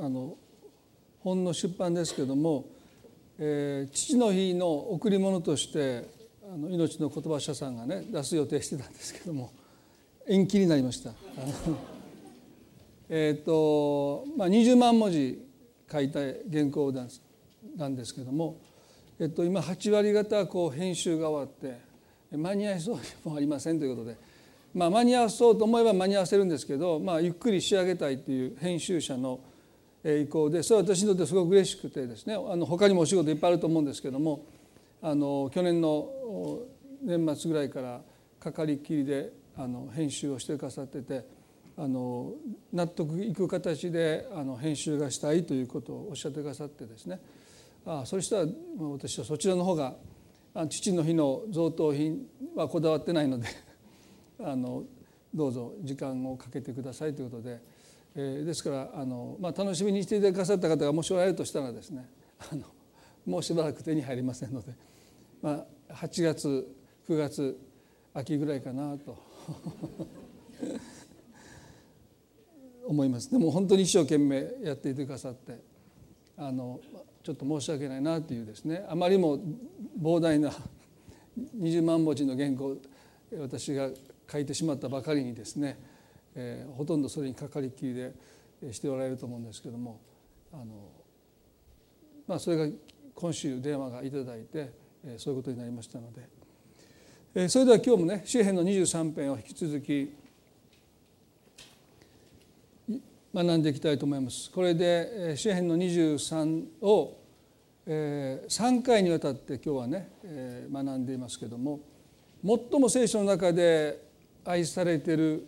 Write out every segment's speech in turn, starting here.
あの本の出版ですけども、えー、父の日の贈り物としてあの命の言葉社さんがね出す予定してたんですけども延期になりました。えっとまあ、20万文字書いた原稿なんですけども、えっと、今8割方こう編集が終わって間に合いそうもありませんということで、まあ、間に合わそうと思えば間に合わせるんですけど、まあ、ゆっくり仕上げたいという編集者の意向でそれは私にとってすごく嬉しくてですねあの他にもお仕事いっぱいあると思うんですけどもあの去年の年末ぐらいからかかりっきりであの編集をしてくださっててあの納得いく形であの編集がしたいということをおっしゃってくださってですねあそしたら私はそちらの方が父の日の贈答品はこだわってないので あのどうぞ時間をかけてくださいということで。えー、ですからあの、まあ、楽しみにしてくださった方がもしおられるとしたらですね あのもうしばらく手に入りませんので、まあ、8月9月秋ぐらいかなと 思います。でも本当に一生懸命やっていてくださってあのちょっと申し訳ないなというですねあまりも膨大な20万文字の原稿私が書いてしまったばかりにですねえー、ほとんどそれにかかりきりでしておられると思うんですけどもあの、まあ、それが今週電話がいただいて、えー、そういうことになりましたので、えー、それでは今日もね詩篇の23編を引き続き学んでいきたいと思います。これで詩篇の23を3回にわたって今日はね学んでいますけども最も聖書の中で愛されている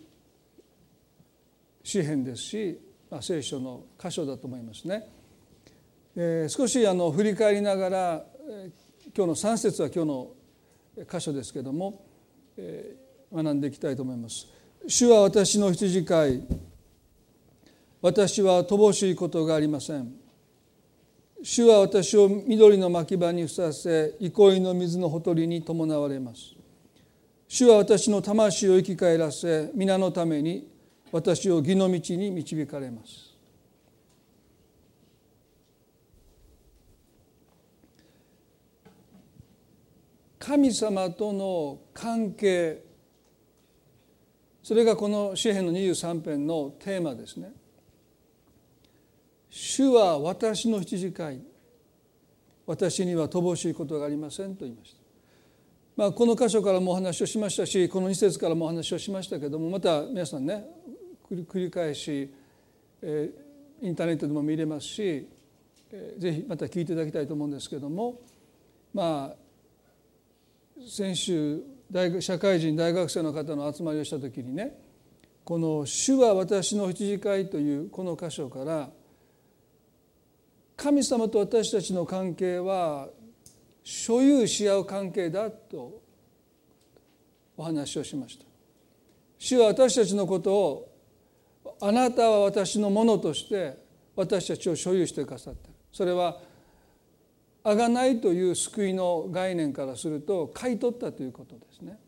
詩篇ですし、まあ、聖書の箇所だと思いますね。えー、少しあの振り返りながら、えー、今日の3節は今日の箇所ですけども、えー、学んでいきたいと思います。主は私の羊飼い私は乏しいことがありません。主は私を緑の牧場にふさせ憩いの水のほとりに伴われます。主は私の魂を生き返らせ皆のために私を義の道に導かれます神様との関係それがこの詩篇の23編のテーマですね。主は私の羊飼い私には乏しいことがありませんと言いました。まあ、この箇所からもお話をしましたしこの2節からもお話をしましたけどもまた皆さんね繰り返し、えー、インターネットでも見れますし、えー、ぜひまた聞いていただきたいと思うんですけどもまあ先週大学社会人大学生の方の集まりをした時にねこの「主は私の羊飼い」というこの箇所から神様と私たちの関係は所有し合う関係だとお話をしました。主は私たちのことをあなたは私のものとして私たちを所有してくださってるそれはあがないという救いの概念からすると買い取ったということですね。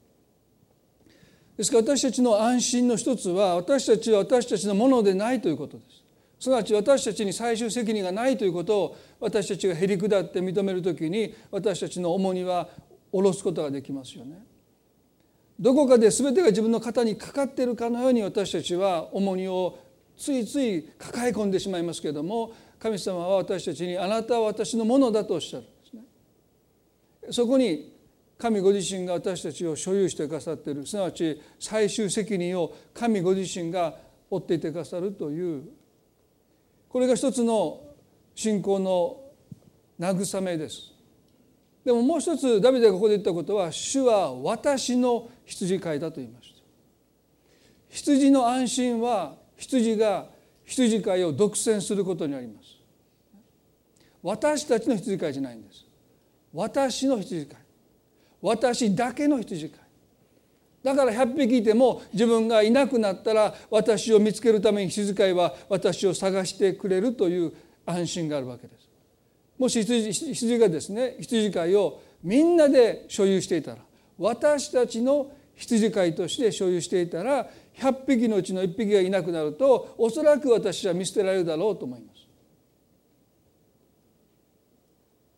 ですから私たちの安心の一つは私たちは私たちのものでないということです。すなわち私たちに最終責任がないということを私たちがへり下って認めるときに私たちの重荷は下ろすことができますよね。どこかで全てが自分の肩にかかっているかのように私たちは重荷をついつい抱え込んでしまいますけれども神様は私たちにあなたは私のものだとおっしゃるんですね。そこに神ご自身が私たちを所有してくださっているすなわち最終責任を神ご自身が負っていてくださるというこれが一つの信仰の慰めです。でももう一つダビデがここで言ったことは主は私の羊飼いだと言いました。羊の安心は羊が羊飼いを独占することにあります。私たちの羊飼いじゃないんです。私の羊飼い。私だけの羊飼い。だから100匹いても自分がいなくなったら私を見つけるために羊飼いは私を探してくれるという安心があるわけです。もし羊がですね羊飼いをみんなで所有していたら私たちの羊飼いとして所有していたら100匹のうちの1匹がいなくなるとおそらく私は見捨てられるだろうと思います。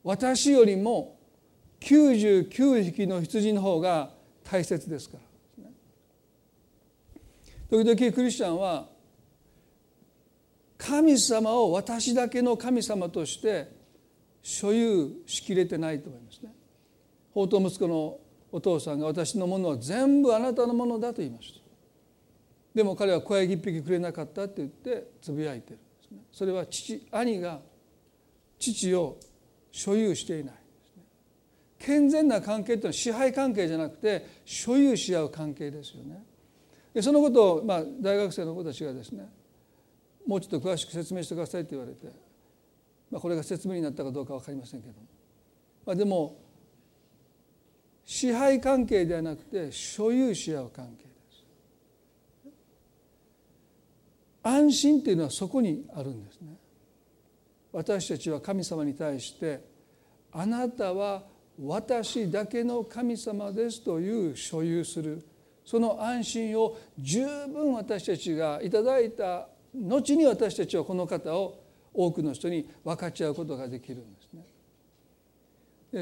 私よりも99匹の羊の方が大切ですから。時々クリスチャンは神様を私だけの神様として所有しきれてないと思いますね。法と息子のお父さんが私のものは全部あなたのものだと言いました。でも彼は小ヤギ一匹くれなかったって言ってつぶやいてるんですね。それは父兄が父を所有していない健全な関係というのは支配関係じゃなくて所有し合う関係ですよね。でそのことを、まあ、大学生の子たちがですねもうちょっと詳しく説明してくださいって言われて、まあ、これが説明になったかどうか分かりませんけども、まあ、でも支配関係ではなくて所有し合う関係です。安心っていうのはそこにあるんですね。私たちは神様に対してあなたは私だけの神様ですという所有するその安心を十分私たちがいただいた後に私たちはこの方を多くの人に分かち合うことができるんです。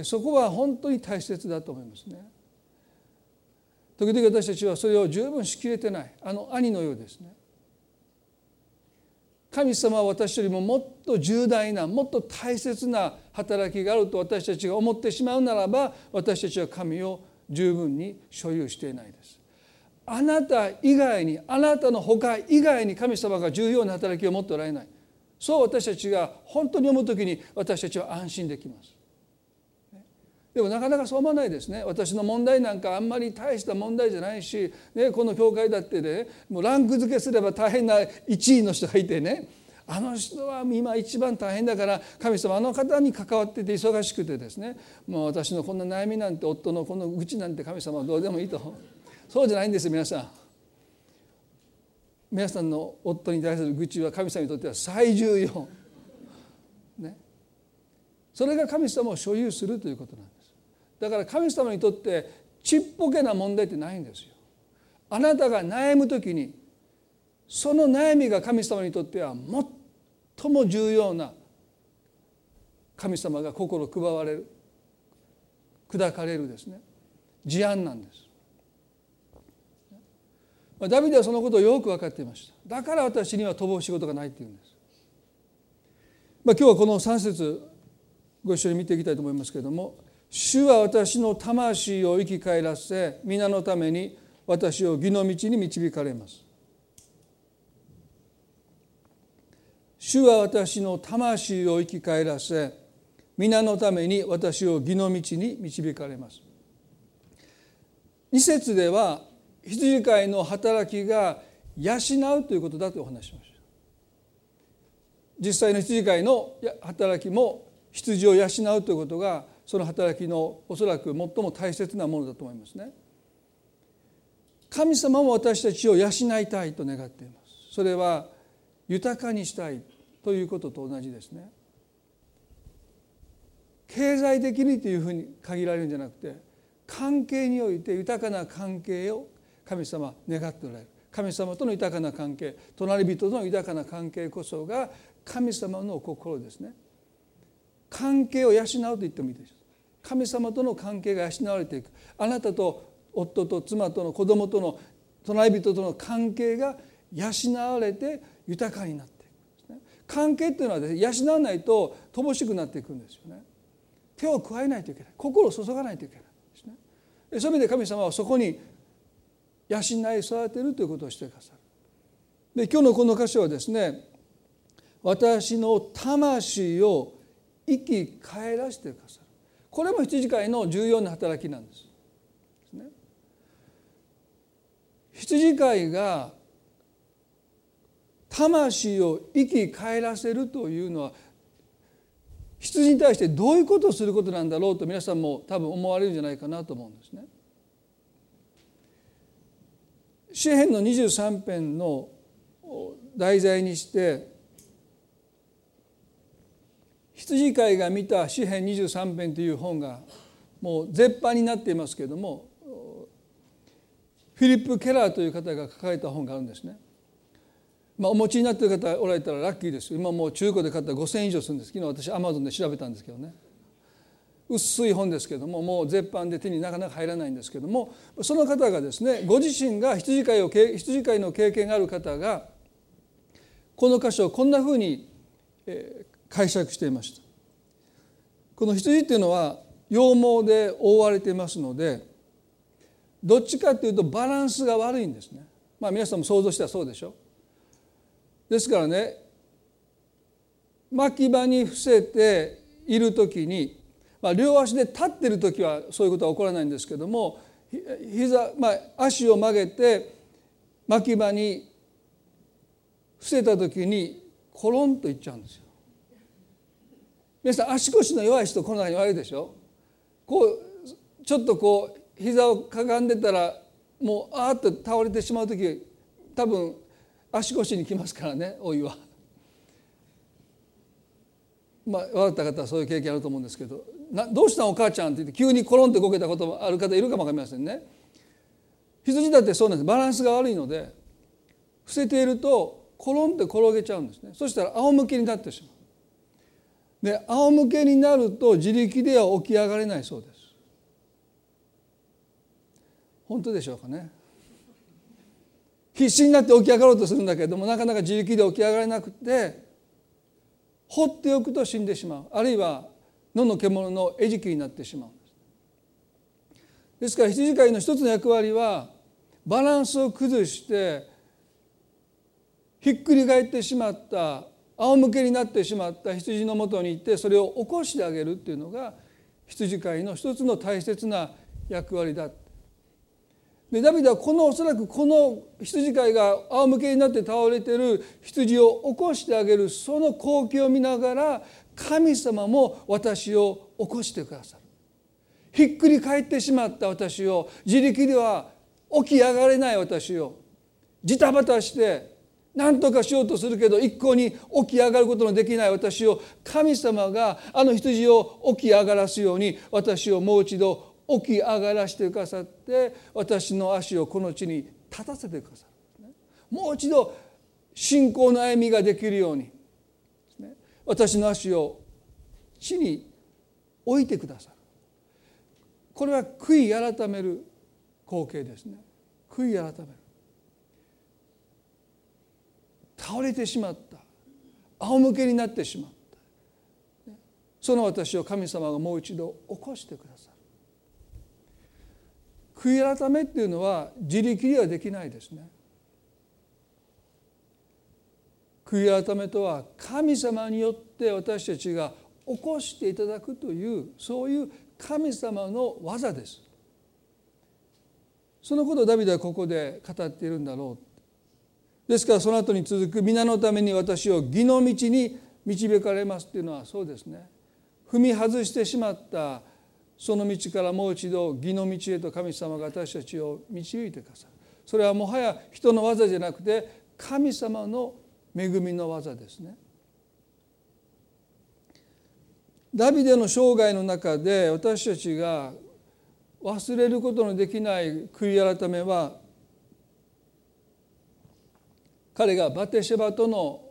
そこは本当に大切だと思いますね。時々私たちはそれを十分しきれてないあの兄のようですね。神様は私よりももっと重大なもっと大切な働きがあると私たちが思ってしまうならば私たちは神を十分に所有していないです。あなた以外にあなたの他以外に神様が重要な働きを持っておられないそう私たちが本当に思う時に私たちは安心できます。でもなかなかそう思わないですね私の問題なんかあんまり大した問題じゃないし、ね、この教会だってねもうランク付けすれば大変な1位の人がいてねあの人は今一番大変だから神様あの方に関わってて忙しくてですねもう私のこんな悩みなんて夫のこの愚痴なんて神様はどうでもいいとそうじゃないんです皆さん。皆さんの夫に対する愚痴は神様にとっては最重要。ね、それが神様を所有するということなんです。だから神様にとってちっぽけな問題ってないんですよ。あなたが悩む時にその悩みが神様にとっては最も重要な神様が心配われる砕かれるですね事案なんです。ダビデはそのことをよく分かっていましただから私には飛ぶ仕事がないっていうんです。まあ、今日はこの3節ご一緒に見ていきたいと思いますけれども主は私の魂を生き返らせ皆のために私を義の道に導かれます。主は私の魂を生き返らせ皆のために私を義の道に導かれます。二節では羊飼いの働きが養うということだとお話しました。実際の羊飼いの働きも羊を養うということがその働きのおそらく最も大切なものだと思いますね。神様も私たちを養いたいと願っています。それは豊かにしたいということと同じですね。経済的にというふうに限られるんじゃなくて関係において豊かな関係を神様願っておられる神様との豊かな関係隣人との豊かな関係こそが神様の心ですね関係を養うと言ってもいいでしょう神様との関係が養われていく。あなたと夫と妻との子供との隣人との関係が養われて豊かになっていく。んです、ね、関係っていうのはです、ね、養わないと乏しくなっていくんですよね。手を加えないといけない。心を注がないといけないですね。そういう意味で神様はそこに養い育てるということをしてくださる。で今日のこの箇所はですね私の魂を生き返らせてくださるこれも羊飼いの重要な働きなんです。羊飼いが魂を生き返らせるというのは羊に対してどういうことをすることなんだろうと皆さんも多分思われるんじゃないかなと思うんですね。詩篇の23編の題材にして羊飼いが見た詩編23編という本がもう絶版になっていますけれどもフィリップ・ケラーという方が書かれた本があるんですね。まあ、お持ちになっている方おられたらラッキーです。今もう中古で買ったら5,000円以上するんです。昨日私アマゾンで調べたんですけどね。薄い本ですけどももう絶版で手になかなか入らないんですけどもその方がですねご自身が羊飼いを羊飼いの経験がある方がこの箇所をこんなふうに解釈していました。この羊っていうのは羊毛で覆われていますのでどっちかっていうとバランスが悪いんですね。まあ皆さんも想像したらそうでしょ。ですからね巻き場に伏せている時にまあ、両足で立ってる時はそういうことは起こらないんですけども膝、まあ、足を曲げて巻き場に伏せた時にコロンといっちゃうんですよ。皆さん足腰の弱い人この中に悪いでしょ？こうちょっとこう膝をかがんでたらもうあーっと倒れてしまう時多分足腰にきますからねお湯は。まあ、笑った方はそういう経験あると思うんですけどなどうしたんお母ちゃんって言って急にコロンって動けたこともある方いるかも分かりませんね。羊だってそうなんですバランスが悪いので伏せているとコロンって転げちゃうんですねそしたら仰向けになってしまう。で仰向けになると自力では起き上がれないそうです。本当でしょうかね。必死になって起き上がろうとするんだけれどもなかなか自力で起き上がれなくて放っておくと死んでしまうあるいは野の獣の餌食になってしまうですですから羊飼いの一つの役割はバランスを崩してひっくり返ってしまった仰向けになってしまった羊のもとに行ってそれを起こしてあげるっていうのが羊飼いの一つの大切な役割だでダビデはこのおそらくこの羊飼いが仰向けになって倒れてる羊を起こしてあげるその光景を見ながら神様も私を起こしてくださる。ひっくり返ってしまった私を自力では起き上がれない私をジタバタして何とかしようとするけど一向に起き上がることのできない私を神様があの羊を起き上がらすように私をもう一度起き上がらせてくださって私の足をこの地に立たせてくださる。もう一度信仰の歩みができるように。私の足を地に置いてくださる。これは悔い改める光景ですね。悔い改める。倒れてしまった。仰向けになってしまった。その私を神様がもう一度起こしてくださる。悔い改めっていうのは自力ではできないですね。悔い改めとは神様によって私たちが起こしていただくというそういう神様の技です。そのことをダビデはここで語っているんだろうですからその後に続く皆のために私を義の道に導かれますっていうのはそうですね踏み外してしまったその道からもう一度義の道へと神様が私たちを導いてくださるそれはもはや人の技じゃなくて神様の恵みの技ですね。ダビデの生涯の中で私たちが忘れることのできない悔い改めは彼がバテシェバとの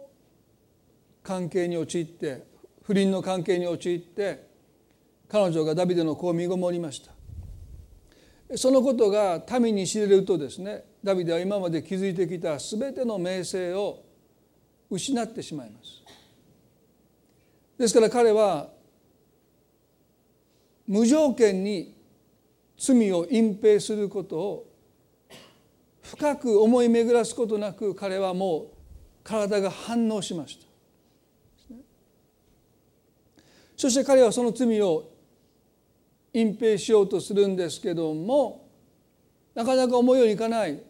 関係に陥って不倫の関係に陥って彼女がダビデの子を身ごもりました。そのことが民に知れるとですねダビデは今まで築いてきた全ての名声を失ってしまいます。ですから彼は無条件に罪を隠蔽することを深く思い巡らすことなく彼はもう体が反応しました。そして彼はその罪を隠蔽しようとするんですけどもなかなか思うようにいかない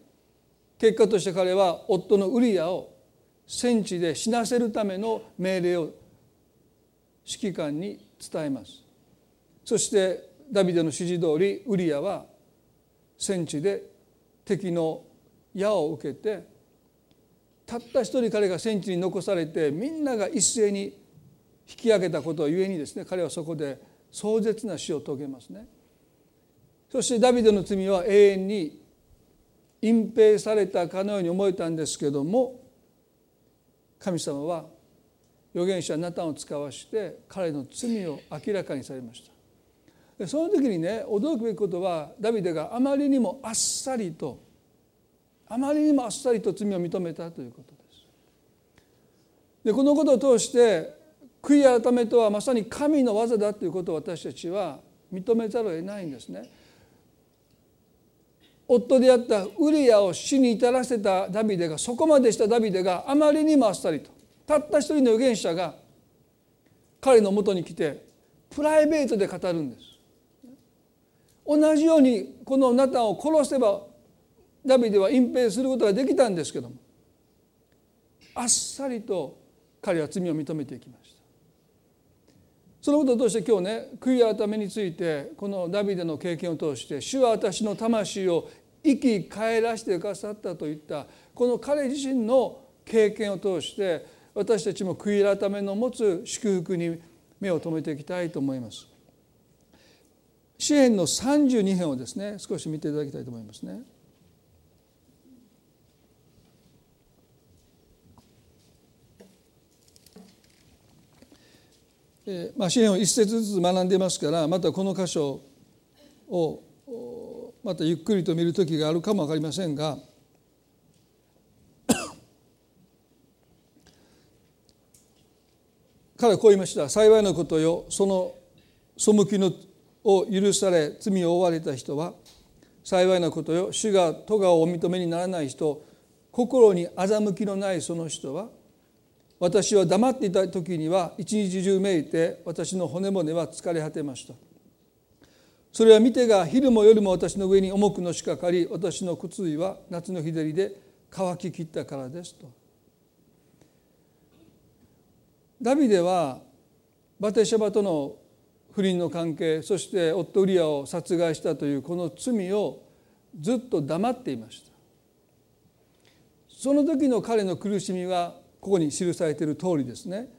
結果として彼は夫のウリアを戦地で死なせるための命令を指揮官に伝えます。そしてダビデの指示通りウリアは戦地で敵の矢を受けてたった一人彼が戦地に残されてみんなが一斉に引き上げたことをゆえにですね彼はそこで壮絶な死を遂げますね。そしてダビデの罪は永遠に隠蔽されたかのように思えたんですけども神様は預言者ナタンを使わして彼の罪を明らかにされました。その時にね驚くべきことはダビデがあまりにもあっさりとあまりにもあっさりと罪を認めたということです。でこのことを通して悔い改めとはまさに神の技だということを私たちは認めざるを得ないんですね。夫であったウリアを死に至らせたダビデがそこまでしたダビデがあまりにもあっさりとたった一人の預言者が彼のもとに来てプライベートで語るんです。同じようにこのナタンを殺せばダビデは隠蔽することができたんですけどもあっさりと彼は罪を認めていきましたそのことを通して今日ね悔い改めについてこのダビデの経験を通して主は私の魂を生き返らせてくださったといったこの彼自身の経験を通して私たちも悔い改めの持つ祝福に目を留めていきたいと思います。詩篇の32編をですね少し見ていただきたいと思いますね。えーまあ、詩篇を一節ずつ学んでいますからまたこの箇所をまたゆっくりと見る時があるかも分かりませんが 彼はこう言いました「幸いなことよその背きのを許され罪を負われた人は幸いなことよ主が咎をお認めにならない人心に欺きのないその人は私は黙っていた時には一日中めいて私の骨骨は疲れ果てました。それは見てが昼も夜も私の上に重くのしかかり私の靴衣は夏の日照りで乾ききったからですと。ダビデはバテシャバとの不倫の関係そして夫ウリアを殺害したというこの罪をずっと黙っていました。その時の彼の苦しみはここに記されている通りですね。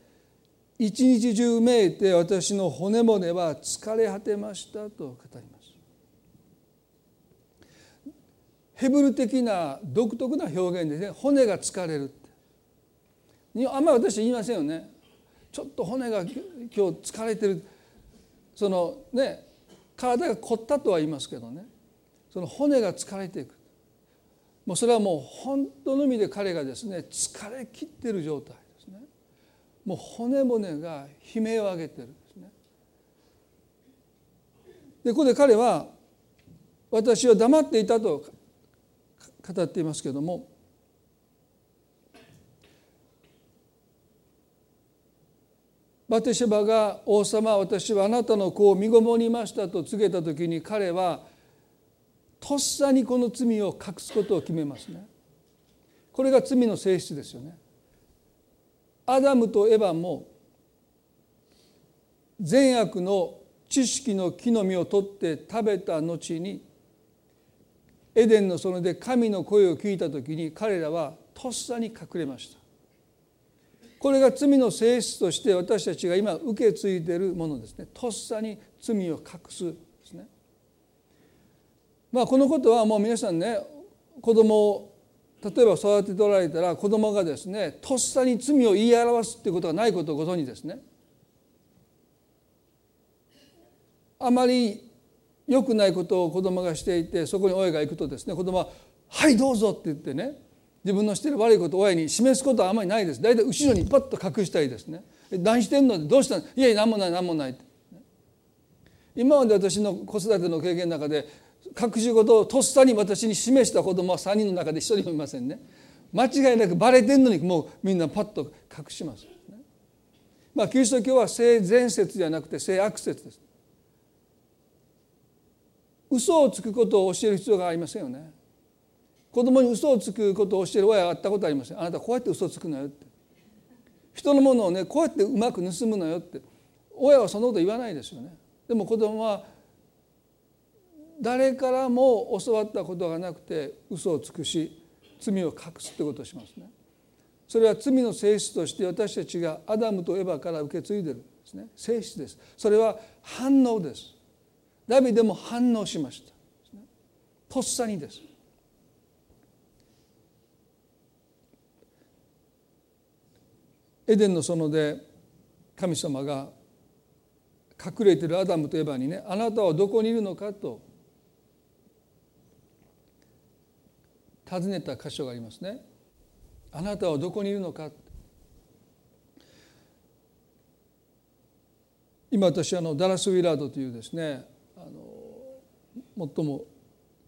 一日中めいて私の骨骨は疲れ果てましたと語ります。ヘブル的な独特な表現ですね。骨が疲れるあんまり私言いませんよね。ちょっと骨が今日疲れてる。そのね体が凝ったとは言いますけどね。その骨が疲れていく。もうそれはもう本当の意味で彼がですね疲れ切ってる状態ですね。もう骨骨が悲鳴を上げてるんですね。でここで彼は私は黙っていたと語っていますけどもバテシェバが王様私はあなたの子を身ごもりましたと告げた時に彼はとっさにこの罪を隠すことを決めますね。これが罪の性質ですよね。アダムとエヴァも善悪の知識の木の実を取って食べた後にエデンの園で神の声を聞いた時に彼らはとっさに隠れました。これが罪の性質として私たちが今受け継いでいるものですねとっさに罪を隠すですねまあこのことはもう皆さんね子供を例えば育てておられたら子供がですねとっさに罪を言い表すっていうことがないことをご存知ですね。あまり良くないことを子供がしていてそこに親が行くとですね子供は「はいどうぞ」って言ってね自分のしてる悪いことを親に示すことはあまりないです。大体後ろにパッと隠したいですね「何してんの?」どうしたの?」「いやいや何もない何もない」今まで私の子育ての経験の中で隠し事をとっさに私に示した子供は3人の中で一人もいませんね。間違いなくバレてんのにもうみんなパッと隠します、まあキリスト教は性善説じゃなくて性悪説です。嘘をつくことを教える必要がありませんよね。子供に嘘をつくことを教える親はあったことありませんあなたこうやって嘘をつくのよって。人のものをねこうやってうまく盗むのよって。親はそんなこと言わないですよね。でも子供は誰からも教わったことがなくて嘘をつくし罪を隠すってことをしますね。それは罪の性質として私たちがアダムとエヴァから受け継いでるんですね。性質です。それは反応です。ダビデも反応しました。とっさにです。エデンの園で神様が隠れてるアダムとエバにねあなたはどこにいるのか？と尋ねた箇所がありますね。あなたはどこにいるのか今私あのダラス・ウィラードというですねあの最も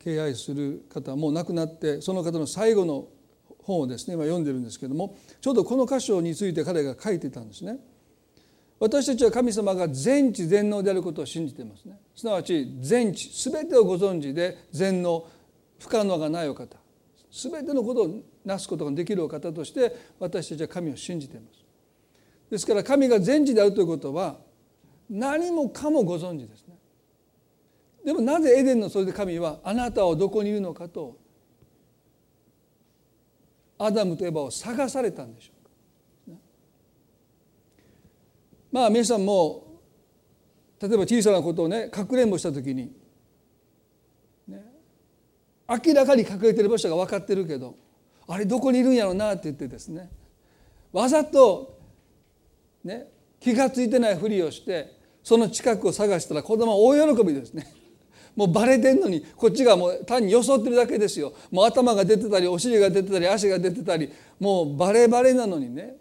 敬愛する方もう亡くなってその方の最後の本をですね今読んでるんですけどもちょうどこの箇所について彼が書いてたんですね。私たちは神様が全知全能であることを信じてますね。すなわち全知全てをご存知で全能不可能がないお方。全てのことをなすことができるお方として私たちは神を信じています。ですから神が全知であるということは何もかもご存知ですね。でもなぜエデンのそれで神はあなたはどこにいるのかとアダムとエバを探されたんでしょう。かまあ皆さんも例えば小さなことをねかくれんぼした時に、ね、明らかに隠れてる場所が分かってるけどあれどこにいるんやろうなって言ってですねわざとね気が付いてないふりをしてその近くを探したら子供は大喜びですね。もうバレてんのにこっちがもう単に装ってるだけですよ。もう頭が出てたりお尻が出てたり足が出てたりもうバレバレなのにね。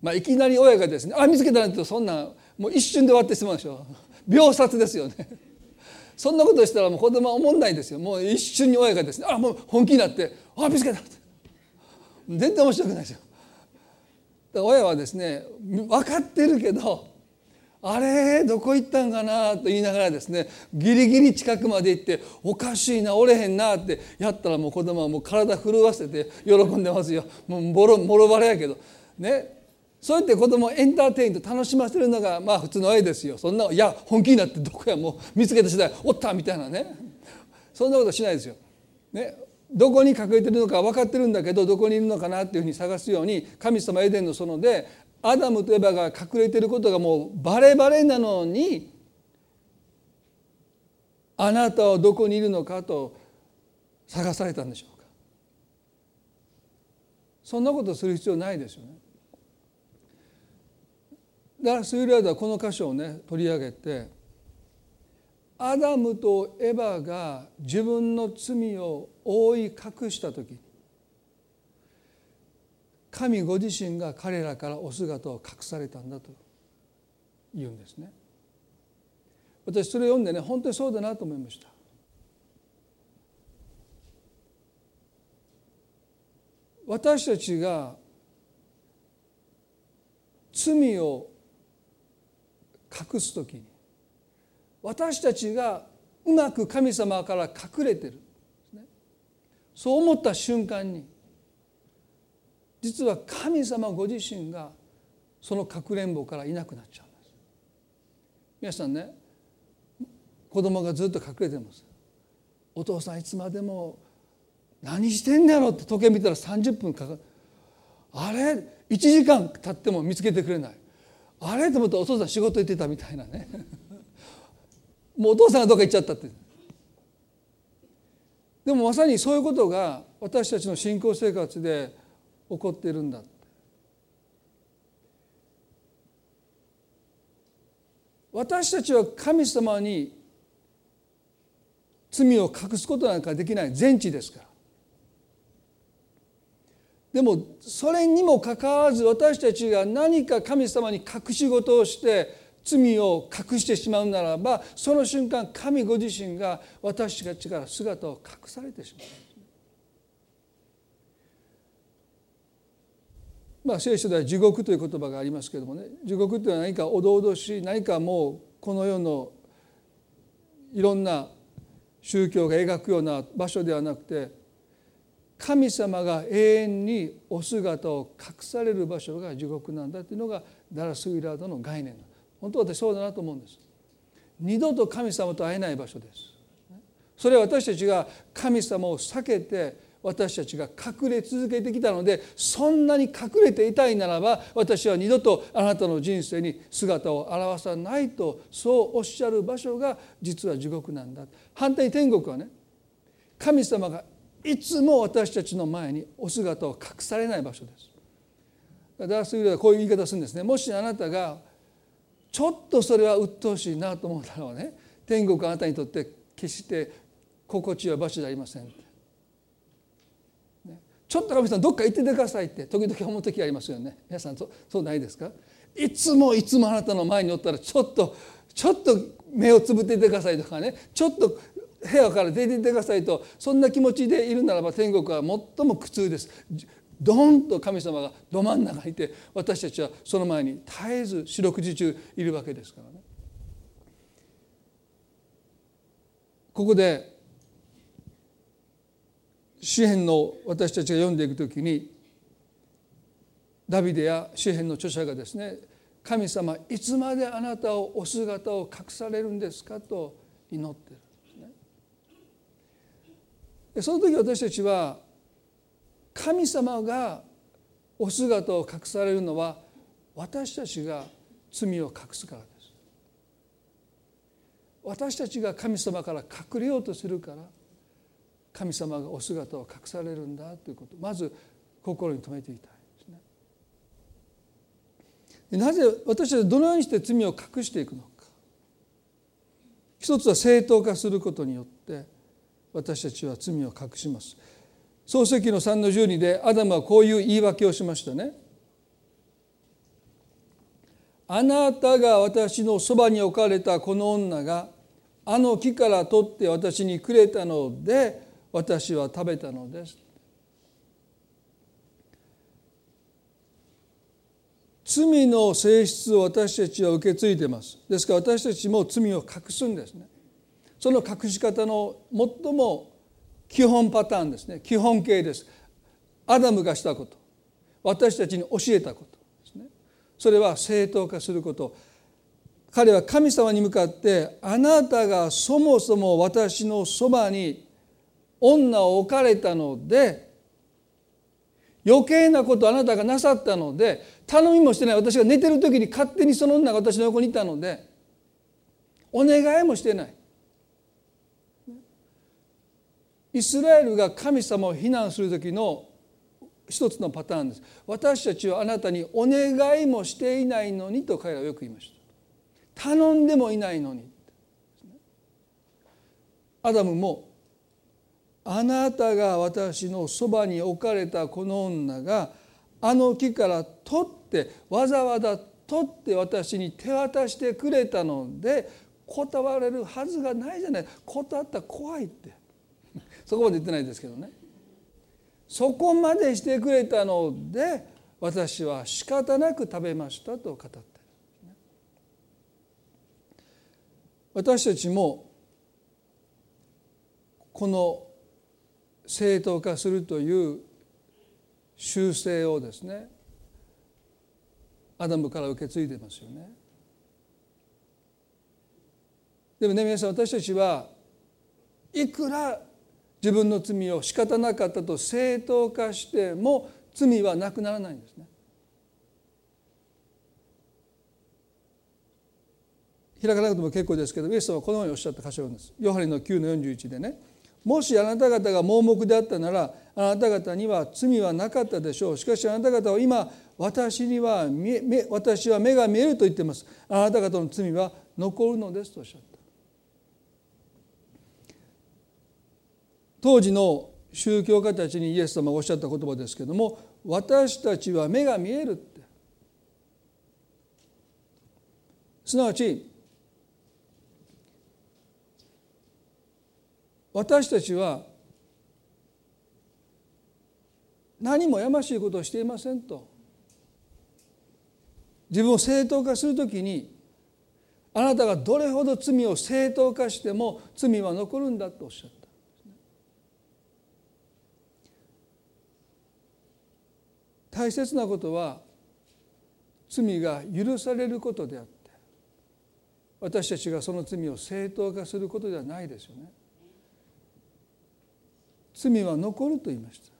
まあいきなり親がですね「あ見つけたなんてそんなもう一瞬で終わってしまうでしょ。秒殺ですよね。そんなことしたらもう子供は思んないですよ。もう一瞬に親がですねあもう本気になって「あ見つけた」って。全然面白くないですよ。親はですね分かってるけどあれどこ行ったんかなと言いながらですねギリギリ近くまで行っておかしいな折れへんなってやったらもう子供はもう体震わせて喜んでますよ。もうボロボロバレやけど。ね。そうやって子供をエンターテインと楽しませるのがまあ普通の絵ですよ。そんないや本気になってどこやもう見つけた次第おったみたいなね。そんなことしないですよ。ね、どこに隠れてるのか分かってるんだけどどこにいるのかなっていうふうに探すように神様エデンの園でアダムとエバが隠れていることがもうバレバレなのにあなたはどこにいるのかと探されたんでしょうかそんなことする必要ないですよね。だからスイラードはこの箇所をね取り上げてアダムとエバが自分の罪を覆い隠した時に神ご自身が彼らからお姿を隠されたんだと言うんですね。私それを読んでね本当にそうだなと思いました。私たちが罪を隠す時に私たちがうまく神様から隠れてるそう思った瞬間に実は神様ご自身がそのかくれんぼからいなくなっちゃうんです。皆さんね子供がずっと隠れてます。お父さんいつまでも何してんだろうって時計見たら30分かかる。あれ1時間経っても見つけてくれない。あれと思ったらお父さん仕事行ってたみたいなね。もうお父さんがどっか行っちゃったって。でもまさにそういうことが私たちの信仰生活で起こっているんだ。私たちは神様に罪を隠すことなんかできない。全知ですから。でもそれにもかかわらず私たちが何か神様に隠し事をして罪を隠してしまうならばその瞬間神ご自身が私たちから姿を隠されてしまう。まあ、聖書では地獄という言葉がありますけれどもね。地獄というのは何かおどおどしい何かもうこの世のいろんな宗教が描くような場所ではなくて神様が永遠にお姿を隠される場所が地獄なんだというのがダラス・ウィラードの概念。本当は私そうだなと思うんです。二度と神様と会えない場所です。それは私たちが神様を避けて私たちが隠れ続けてきたのでそんなに隠れていたいならば私は二度とあなたの人生に姿を現さないとそうおっしゃる場所が実は地獄なんだ反対に天国はね神様がいつも私たちの前にお姿を隠されない場所です。ダース・ウィルはこういう言い方するんですね。もしあなたがちょっとそれは鬱陶しいなと思ったのはね天国あなたにとって決して心地よい場所じゃありませんちょっと神さんどっか行っててくださいって時々思う時ありますよね。皆さんそうそうないですか？いつもいつもあなたの前におったらちょっとちょっと目をつぶっててくださいとかね。ちょっと部屋から出ていてくださいとそんな気持ちでいるならば天国は最も苦痛です。ドンと神様がど真ん中にいて私たちはその前に絶えず四六時中いるわけですからね。ここで詩篇の私たちが読んでいくときにダビデや詩篇の著者がですね神様いつまであなたをお姿を隠されるんですかと祈ってるんですね。その時私たちは神様がお姿を隠されるのは私たちが罪を隠すからです。私たちが神様から隠れようとするから神様がお姿を隠されるんだということまず心に留めていたいですね。なぜ私たちはどのようにして罪を隠していくのか一つは正当化することによって私たちは罪を隠します。創世記の3の12でアダムはこういう言い訳をしましたね。あなたが私のそばに置かれたこの女があの木から取って私にくれたので私は食べたのです。罪の性質を私たちは受け継いでます。ですから私たちも罪を隠すんですね。その隠し方の最も基本パターンですね基本形ですアダムがしたこと私たちに教えたことですねそれは正当化すること彼は神様に向かってあなたがそもそも私のそばに女を置かれたので余計なことあなたがなさったので頼みもしてない。私が寝てる時に勝手にその女が私の横にいたのでお願いもしてない。イスラエルが神様を非難する時の一つのパターンです。私たちはあなたにお願いもしていないのにと彼らはよく言いました。頼んでもいないのに。アダムもあなたが私のそばに置かれたこの女があの木から取ってわざわざ取って私に手渡してくれたので断れるはずがないじゃない。断ったら怖いって。そこまで言ってないですけどね。そこまでしてくれたので私は仕方なく食べましたと語ってる。私たちもこの正当化するという習性をですねアダムから受け継いでますよね。でもね皆さん私たちはいくら自分の罪を仕方なかったと正当化しても罪はなくならないんですね。開かなくても結構ですけどイエス様はこのようにおっしゃった箇所なんです。ヨハネの9の41でねもしあなた方が盲目であったならあなた方には罪はなかったでしょう。しかしあなた方は今私には私は目が見えると言っています。あなた方の罪は残るのですとおっしゃった。当時の宗教家たちにイエス様がおっしゃった言葉ですけども私たちは目が見えるって。すなわち私たちは何もやましいことをしていませんと自分を正当化するときにあなたがどれほど罪を正当化しても罪は残るんだとおっしゃった大切なことは罪が許されることであって私たちがその罪を正当化することではないですよね。罪は残ると言いました。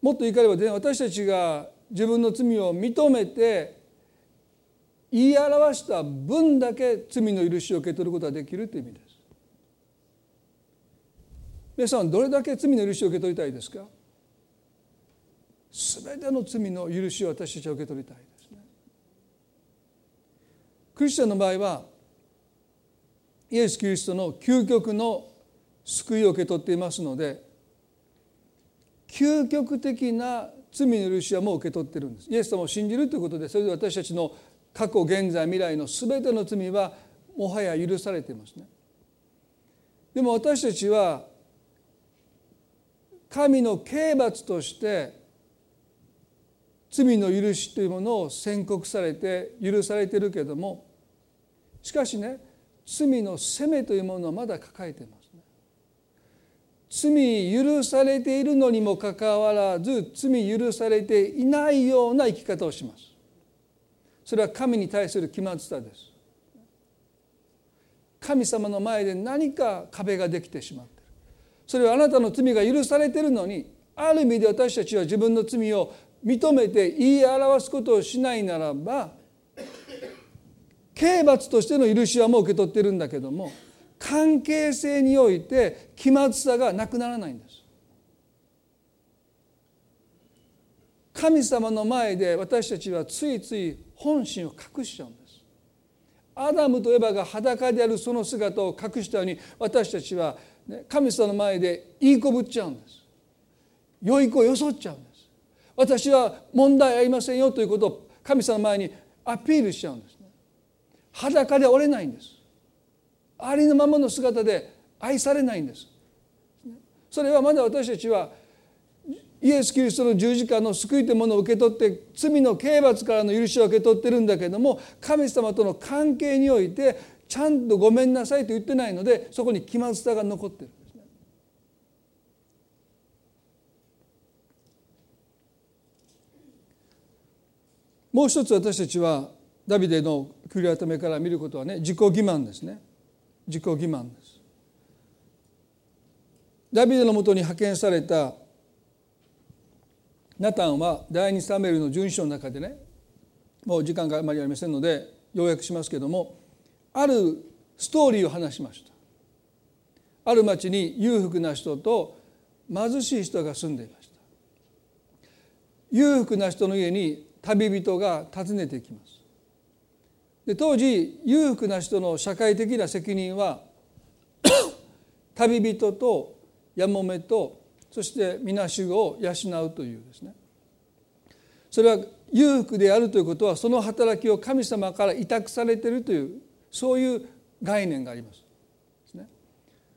もっと言い換えれば、ね、私たちが自分の罪を認めて言い表した分だけ罪の許しを受け取ることができるという意味です。皆さんどれだけ罪の許しを受け取りたいですか？全ての罪の許しを私たちは受け取りたいですねクリスチャンの場合はイエス・キリストの究極の救いを受け取っていますので究極的な罪の許しはもう受け取ってるんですイエス様を信じるということでそれで私たちの過去現在未来の全ての罪はもはや許されていますねでも私たちは神の刑罰として罪の許しというものを宣告されて許されているけれどもしかしね罪の責めというものはまだ抱えています。罪許されているのにもかかわらず罪許されていないような生き方をします。それは神に対する気まずさです。神様の前で何か壁ができてしまってる。それはあなたの罪が許されているのにある意味で私たちは自分の罪を認めて言い表すことをしないならば刑罰としての許しはもう受け取ってるんだけども関係性において気まずさがなくならないんです。神様の前で私たちはついつい本心を隠しちゃうんです。アダムとエバが裸であるその姿を隠したように私たちは神様の前で言いこぶっちゃうんです。良い子をよそっちゃうんです。私は問題ありませんよということを神様の前にアピールしちゃうんです。裸で折れないんですありのままの姿で愛されないんですそれはまだ私たちはイエス・キリストの十字架の救いというものを受け取って罪の刑罰からの許しを受け取ってるんだけども神様との関係においてちゃんとごめんなさいと言ってないのでそこに気まずさが残ってる。もう一つ私たちはダビデの繰り改めから見ることはね自己欺瞞ですね自己欺瞞です。ダビデのもとに派遣されたナタンは第二サメルの順章の中でねもう時間があまりありませんので要約しますけどもあるストーリーを話しました。ある町に裕福な人と貧しい人が住んでいました。裕福な人の家に旅人が訪ねてきます。で当時裕福な人の社会的な責任は 旅人とやもめとそしてみなしごを養うというですねそれは裕福であるということはその働きを神様から委託されているというそういう概念があります。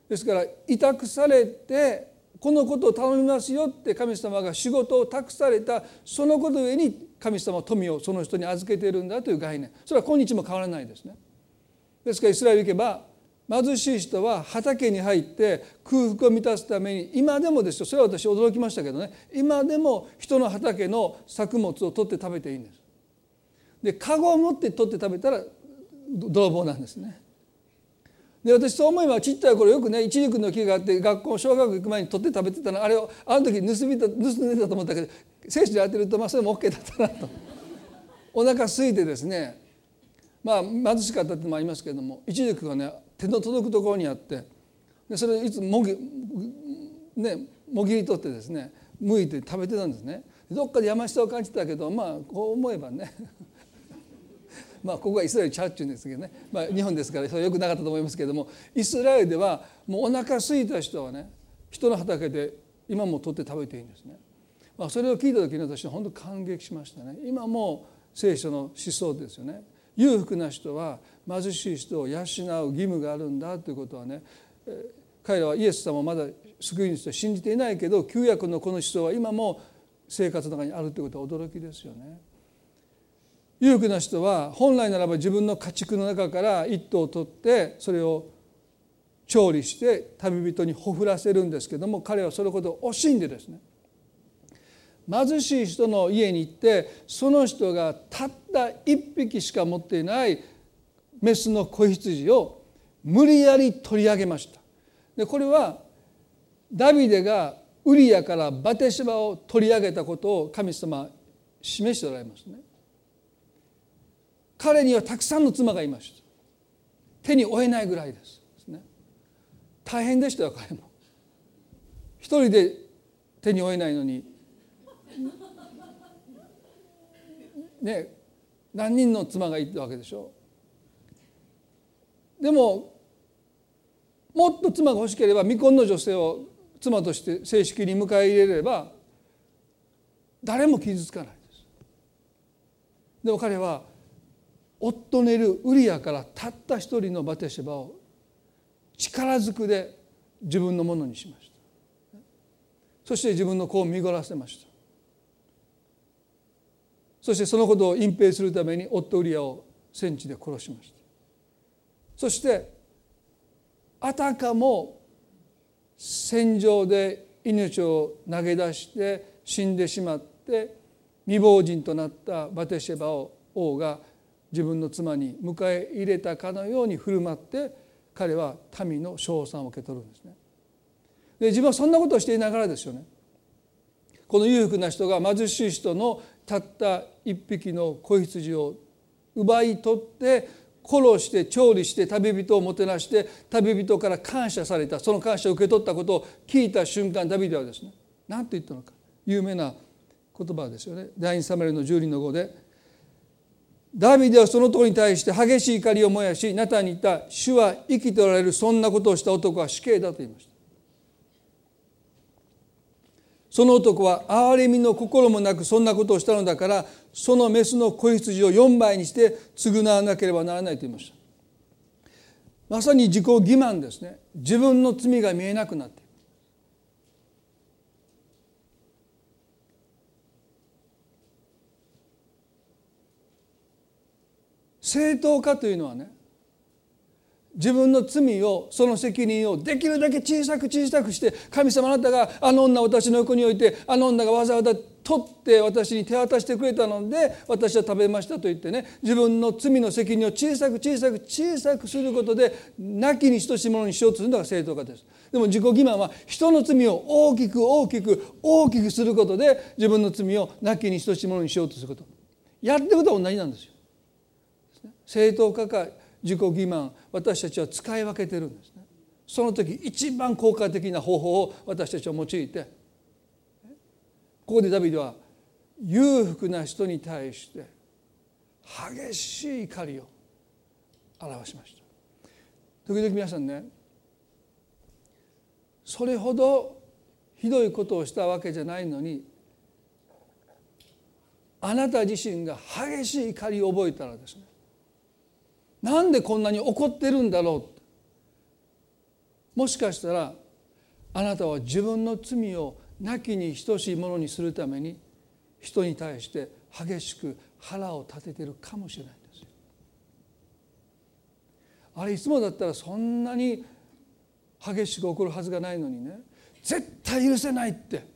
ですから委託されてこのことを頼みますよって神様が仕事を託されたそのこと上に神様は富をその人に預けているんだという概念それは今日も変わらないですね。ですからイスラエル行けば貧しい人は畑に入って空腹を満たすために今でもですよそれは私驚きましたけどね今でも人の畑の作物を取って食べていいんです。で籠を持って取って食べたら泥棒なんですね。で私そう思えばちっちゃい頃よくね一軸の木があって学校小学校行く前に取って食べてたのあれをあの時盗みた盗んでたと思ったけど聖書で当てるとまあそれも OK だったなと。お腹空いてですねまあ貧しかったってのもありますけれども一軸がね手の届くところにあってでそれいつもぎねもぎり取ってですね剥いて食べてたんですね。どっかで山下を感じたけどまあこう思えばね。まあここはイスラエルチャーチューですけどね、まあ、日本ですからそれよくなかったと思いますけどもイスラエルではもうお腹空いた人はね人の畑で今も取って食べていいんですね。まあ、それを聞いた時に私は本当感激しましたね。今も聖書の思想ですよね。裕福な人は貧しい人を養う義務があるんだということはね彼らはイエス様をまだ救い主と信じていないけど旧約のこの思想は今も生活の中にあるということは驚きですよね。裕福な人は本来ならば自分の家畜の中から一頭を取ってそれを調理して旅人にほふらせるんですけども彼はそのことを惜しんでですね。貧しい人の家に行ってその人がたった一匹しか持っていないメスの子羊を無理やり取り上げました。でこれはダビデがウリアからバテシバを取り上げたことを神様示しておられますね。彼にはたくさんの妻がいました。手に負えないぐらいです。大変でしたよ彼も。一人で手に負えないのに。ね何人の妻がいたわけでしょでももっと妻が欲しければ未婚の女性を妻として正式に迎え入れれば誰も傷つかないです。でも彼は夫のいるウリアからたった一人のバテシェバを力ずくで自分のものにしました。そして自分の子を見ごらせました。そしてそのことを隠蔽するために夫ウリアを戦地で殺しました。そしてあたかも戦場で命を投げ出して死んでしまって未亡人となったバテシェバを王が自分の妻に迎え入れたかのように振る舞って彼は民の称賛を受け取るんですね。で自分はそんなことをしていながらですよね。この裕福な人が貧しい人のたった一匹の子羊を奪い取って殺して調理して旅人をもてなして旅人から感謝されたその感謝を受け取ったことを聞いた瞬間ダビデはですね何て言ったのか。有名な言葉ですよね。第二サマリの12の5でダビデはその男に対して激しい怒りを燃やしナタに言った「主は生きておられるそんなことをした男は死刑だ」と言いました。その男は憐れみの心もなくそんなことをしたのだからそのメスの子羊を4倍にして償わなければならないと言いました。まさに自己欺瞞ですね。自分の罪が見えなくなって。正当化というのはね自分の罪をその責任をできるだけ小さく小さくして神様あなたがあの女私の横に置いてあの女がわざわざ取って私に手渡してくれたので私は食べましたと言ってね自分の罪の責任を小さく小さく小さくすることで亡きに等しいものにしようとするのが正当化です。でも自己欺瞞は人の罪を大きく大きく大きくすることで自分の罪を亡きに等しいものにしようとすること。やってることは同じなんですよ。正当化か自己欺瞞私たちは使い分けてるんですね。その時一番効果的な方法を私たちは用いてここでダビデは裕福な人に対して激しい怒りを表しました。時々皆さんねそれほどひどいことをしたわけじゃないのにあなた自身が激しい怒りを覚えたらですねなんでこんなに怒ってるんだろう？もしかしたらあなたは自分の罪をなきに等しいものにするために人に対して激しく腹を立ててるかもしれないんですよ。あれいつもだったらそんなに激しく怒るはずがないのにね。絶対許せないって。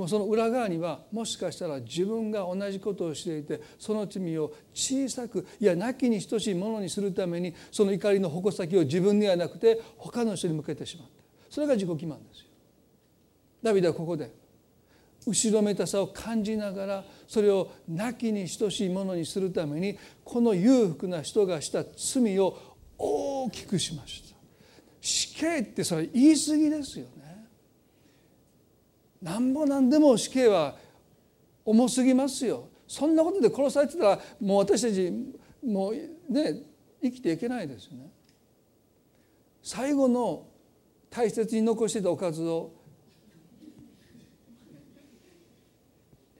もその裏側にはもしかしたら自分が同じことをしていてその罪を小さくいやなきに等しいものにするためにその怒りの矛先を自分ではなくて他の人に向けてしまった。それが自己欺瞞ですよ。ダビデはここで後ろめた。さを感じながらそれをなきに等しいものにするた。めにこの裕福な人がした。罪を大きくしました。死刑ってそれ言い過ぎですよね。なんぼなんでも死刑は重すぎますよ。そんなことで殺されてたらもう私たちもうね生きていけないですよね。最後の大切に残してたおかずを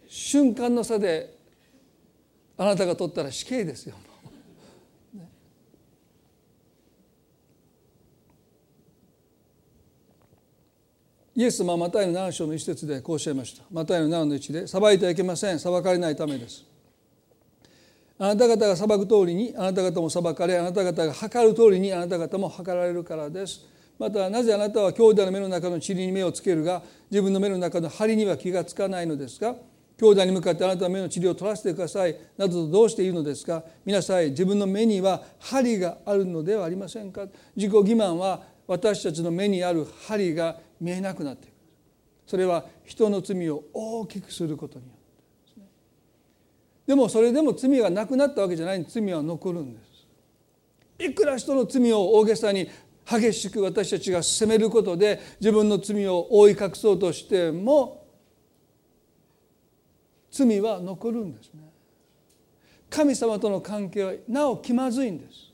瞬間の差であなたが取ったら死刑ですよ。イエス様はマタイの7章の一節でこうおっしゃいました。マタイの7の1で裁いてはいけません。裁かれないためです。あなた方が裁く通りにあなた方も裁かれあなた方が測る通りにあなた方も測られるからです。またなぜあなたは兄弟の目の中の塵に目をつけるが自分の目の中の針には気がつかないのですか兄弟に向かってあなたは目の塵を取らせてくださいなどとどうしているのですか皆さん自分の目には針があるのではありませんか。自己欺瞞は私たちの目にある針が見えなくなっていく。それは人の罪を大きくすることによってで,、ね、でもそれでも罪がなくなったわけじゃない。罪は残るんです。いくら人の罪を大げさに激しく私たちが責めることで自分の罪を覆い隠そうとしても罪は残るんですね。神様との関係はなお気まずいんです。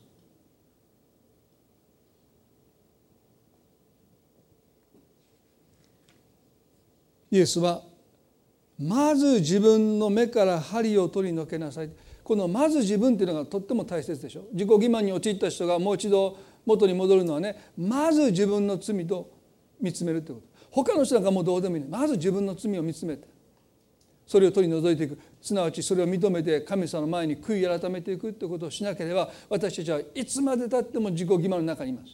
イエスはまず自分の目から針を取り除けなさい。このまず自分っていうのがとっても大切でしょ。自己欺瞞に陥った人がもう一度元に戻るのはねまず自分の罪と見つめるってこと。他の人なんかもうどうでもいいまず自分の罪を見つめてそれを取り除いていく。すなわちそれを認めて神様の前に悔い改めていくということをしなければ私たちはいつまでたっても自己欺瞞の中にいます。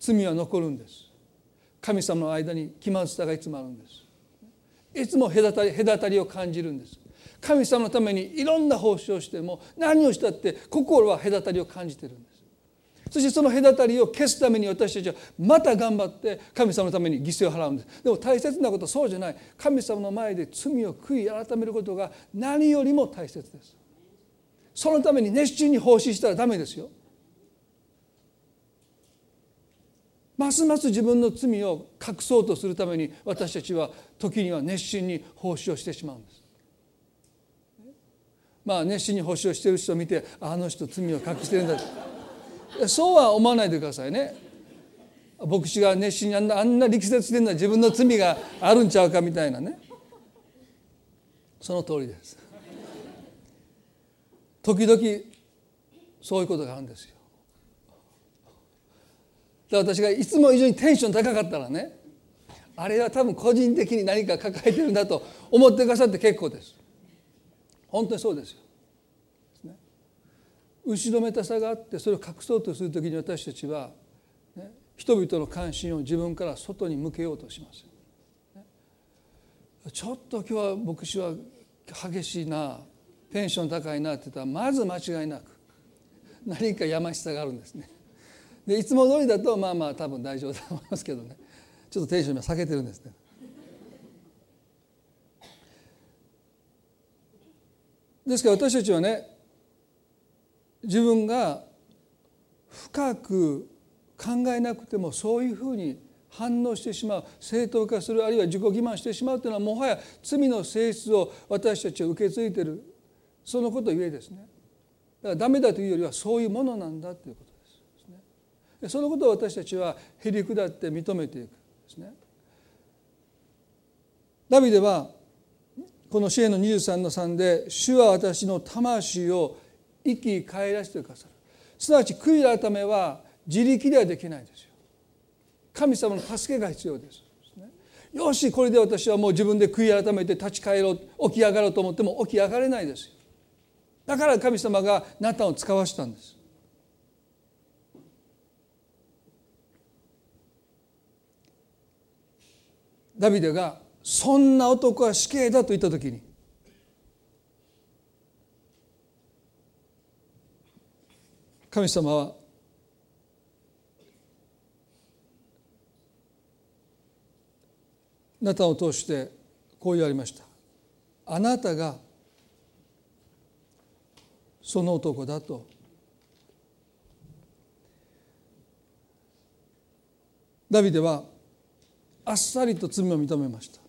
罪は残るんです。神様の間に気まずさがいつもあるんです。いつも隔たり隔たりを感じるんです。神様のためにいろんな奉仕をしても何をしたって心は隔たりを感じてるんです。そしてその隔たりを消すために私たちはまた頑張って神様のために犠牲を払うんです。でも大切なことはそうじゃない。神様の前で罪を悔い改めることが何よりも大切です。そのために熱心に奉仕したらダメですよ。ますます自分の罪を隠そうとするために私たちは時には熱心に奉仕をしてしまうんです。まあ熱心に奉仕をしてる人を見てあの人罪を隠してるんだそうは思わないでくださいね。牧師が熱心にあんなあんな力説してるのは自分の罪があるんちゃうかみたいなね。その通りです。時々そういうことがあるんですよ。で私がいつも以上にテンション高かったらねあれは多分個人的に何か抱えてるんだと思ってくださって結構です本当にそうですよ後ろめたさがあってそれを隠そうとする時に私たちは、ね、人々の関心を自分から外に向けようとします。ちょっと今日は牧師は激しいなテンション高いなって言ったらまず間違いなく何かやましさがあるんですね。でいつも通りだとまあまあ多分大丈夫だと思いますけどね。ちょっとテンション今下げてるんですね。ですから私たちはね自分が深く考えなくてもそういうふうに反応してしまう正当化するあるいは自己欺瞞してしまうというのはもはや罪の性質を私たちは受け継いでいる。そのことゆえですね。だからダメだというよりはそういうものなんだということ。そのことを私たちはへり下って認めていくですね。ダビデはこの支援の23の3で「主は私の魂を生き返らせてくださる。すなわち悔い改めは自力ではできないですよ。神様の助けが必要です。よしこれで私はもう自分で悔い改めて立ち返ろう起き上がろうと思っても起き上がれないですよ。だから神様がナタンを使わしたんです。ダビデがそんな男は死刑だと言った時に神様はナタンを通してこう言われましたあなたがその男だと。ダビデはあっさりと罪を認めました。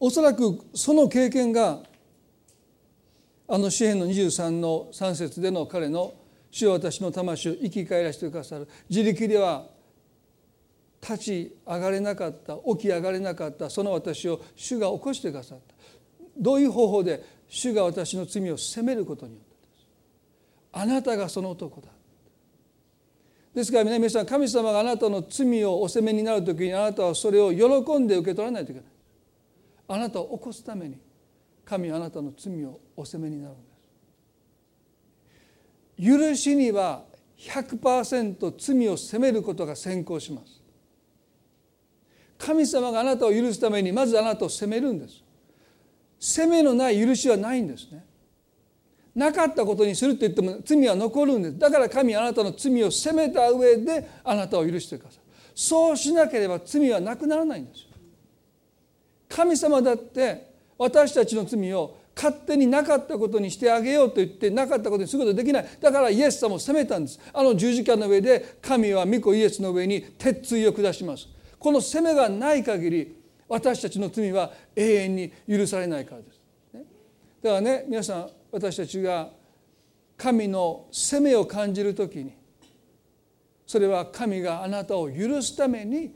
おそらくその経験があの詩篇の23の3節での彼の「主は私の魂を生き返らせてくださる」自力では立ち上がれなかった起き上がれなかったその私を主が起こしてくださった。どういう方法で主が私の罪を責めることによってあなたがその男だ。ですから皆さん神様があなたの罪をお責めになる時にあなたはそれを喜んで受け取らないといけない。あなたを起こすために神はあなたの罪をお責めになるんです。許しには100%罪を責めることが先行します。神様があなたを許すためにまずあなたを責めるんです。責めのない許しはないんですね。なかったことにするって言っても罪は残るんです。だから神はあなたの罪を責めた上であなたを許してください。そうしなければ罪はなくならないんですよ。神様だって私たちの罪を勝手になかったことにしてあげようと言ってなかったことにすることできない。だからイエス様を責めたんです。あの十字架の上で神は御子イエスの上に鉄槌を下します。この責めがない限り私たちの罪は永遠に許されないからです、だからね皆さん私たちが神の責めを感じる時にそれは神があなたを許すために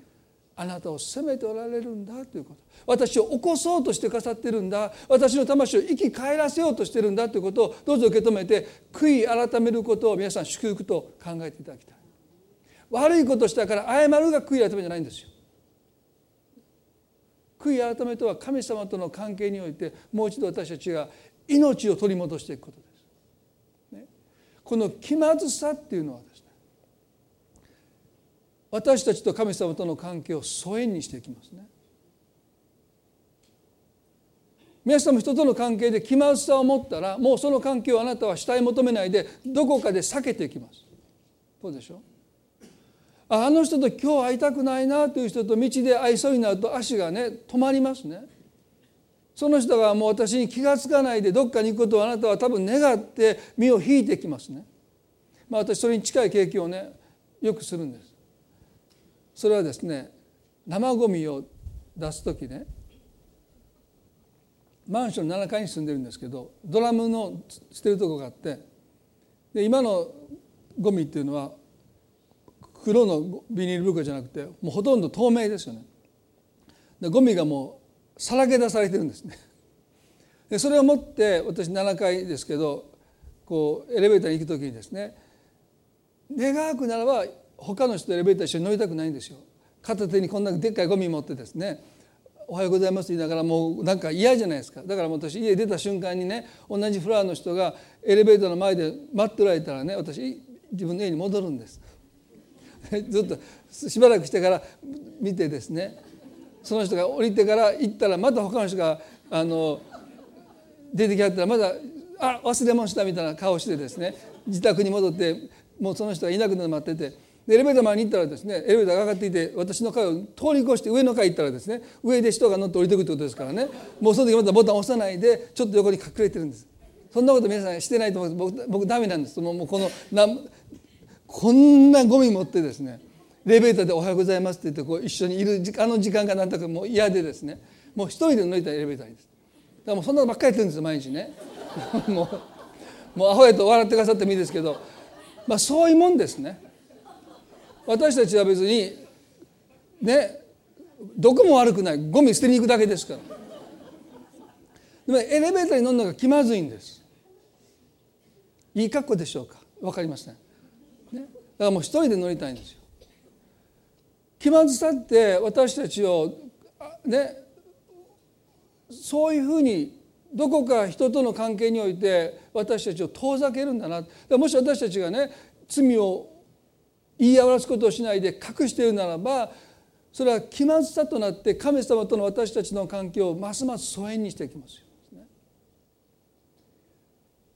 あなたを責めておられるんだということ。私を起こそうとして飾ってるんだ。私の魂を生き返らせようとしてるんだということをどうぞ受け止めて悔い改めることを皆さん祝福と考えていただきたい。悪いことしたから謝るが悔い改めじゃないんですよ。悔い改めとは神様との関係においてもう一度私たちが命を取り戻していくことです、ね、この気まずさっていうのはですね私たちと神様との関係を疎遠にしていきますね。皆さんも人との関係で気まずさを持ったらもうその関係をあなたは慕い求めないでどこかで避けていきます。そうでしょ？うあの人と今日会いたくないなという人と道で会いそうになると足がね止まりますね。その人がもう私に気が付かないでどっかに行くことをあなたは多分願って身を引いてきますね。まあ、私それに近い経験をねよくするんです。それはですね生ゴミを出す時ねマンション7階に住んでるんですけどドラムの捨てるとこがあってで今のゴミっていうのは黒のビニール袋じゃなくてもうほとんど透明ですよね。でゴミがもうさらけ出されてるんですね。でそれを持って私7階ですけどこうエレベーターに行く時にですね願わくならば他の人とエレベーター一緒に乗りたくないんですよ。片手にこんなでっかいゴミ持ってですねおはようございます言いながらもうなんか嫌じゃないですかだから私家出た瞬間にね同じフロアの人がエレベーターの前で待っておられたらね私自分の家に戻るんです ずっとしばらくしてから見てですねその人が降りてから行ったらまた他の人があの出てきはったらまだ「あ忘れました」みたいな顔してですね自宅に戻ってもうその人がいなくなって待っててエレベーター前に行ったらですねエレベーターが上がっていて私の階を通り越して上の階行ったらですね上で人が乗って降りてくるってことですからねもうその時またボタン押さないでちょっと横に隠れてるんです。そんなこと皆さんしてないと思うんです。僕僕ダメなんです。もうこのなこんなゴミ持ってですねエレベーターで「おはようございます」って言ってこう一緒にいるあの時間がなんとかもう嫌でですね。もう一人で乗りたいエレベーターにです。だからもうそんなのばっかりやってるんですよ毎日ね。もうもうアホやと笑ってくださってもいいですけど。まあそういうもんですね。私たちは別にねどこも悪くない。ゴミ捨てに行くだけですから。でもエレベーターに乗るのが気まずいんです。いい格好でしょうか。分かりますねね。だからもう一人で乗りたいんですよ。気まずさって私たちをねそういうふうにどこか人との関係において私たちを遠ざけるんだなもし私たちがね罪を言い表すことをしないで隠しているならばそれは気まずさとなって神様との私たちの関係をますます疎遠にしていきますよ。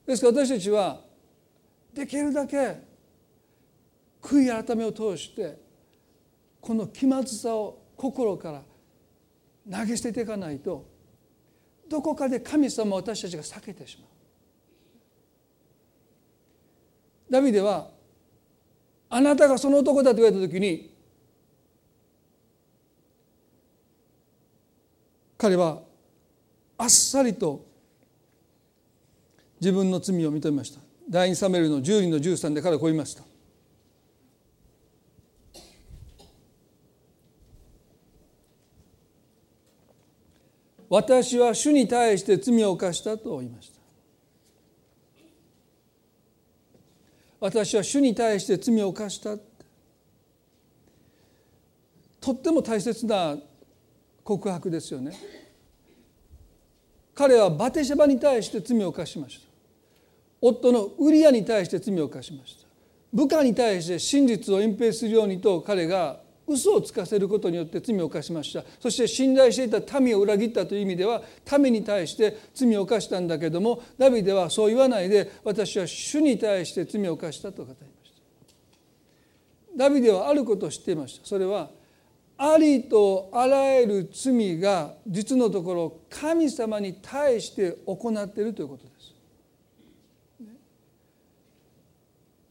ですから私たちはできるだけ悔い改めを通してこの気まずさを心から投げ捨てていかないとどこかで神様を私たちが避けてしまう。ダビデはあなたがその男だと言われた時に彼はあっさりと自分の罪を認めました第2サメルの12の13で彼はこう言いました私は主に対して罪を犯したと言いました。私は主に対して罪を犯したとっても大切な告白ですよね。彼はバテシェバに対して罪を犯しました。夫のウリアに対して罪を犯しました。部下に対して真実を隠蔽するようにと彼が嘘をつかせることによって罪を犯しました。そして信頼していた民を裏切ったという意味では民に対して罪を犯したんだけどもダビデはそう言わないで私は主に対して罪を犯したと語りました。ダビデはあることを知っていました。それはありとあらゆる罪が実のところ神様に対して行っているということです。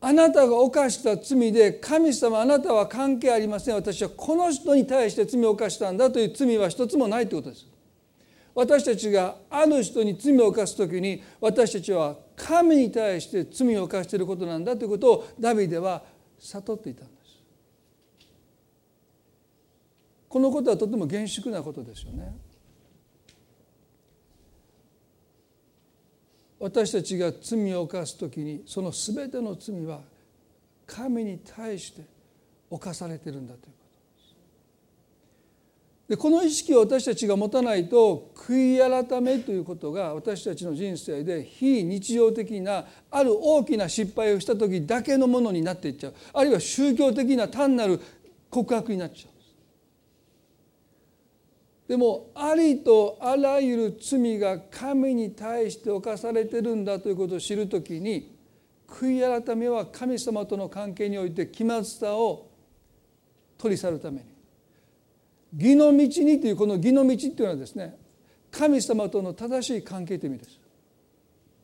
あなたが犯した罪で神様あなたは関係ありません。私はこの人に対して罪を犯したんだという罪は一つもないということです。私たちがある人に罪を犯す時に私たちは神に対して罪を犯していることなんだということをダビデは悟っていたんです。このことはとても厳粛なことですよね。私たちが罪を犯す時にその全ての罪は神に対して犯されてるんだということです。でこの意識を私たちが持たないと悔い改めということが私たちの人生で非日常的なある大きな失敗をした時だけのものになっていっちゃう。あるいは宗教的な単なる告白になっちゃう。でもありとあらゆる罪が神に対して犯されてるんだということを知るときに悔い改めは神様との関係において気まずさを取り去るために義の道にというこの義の道っていうのはですね神様との正しい関係という意味です。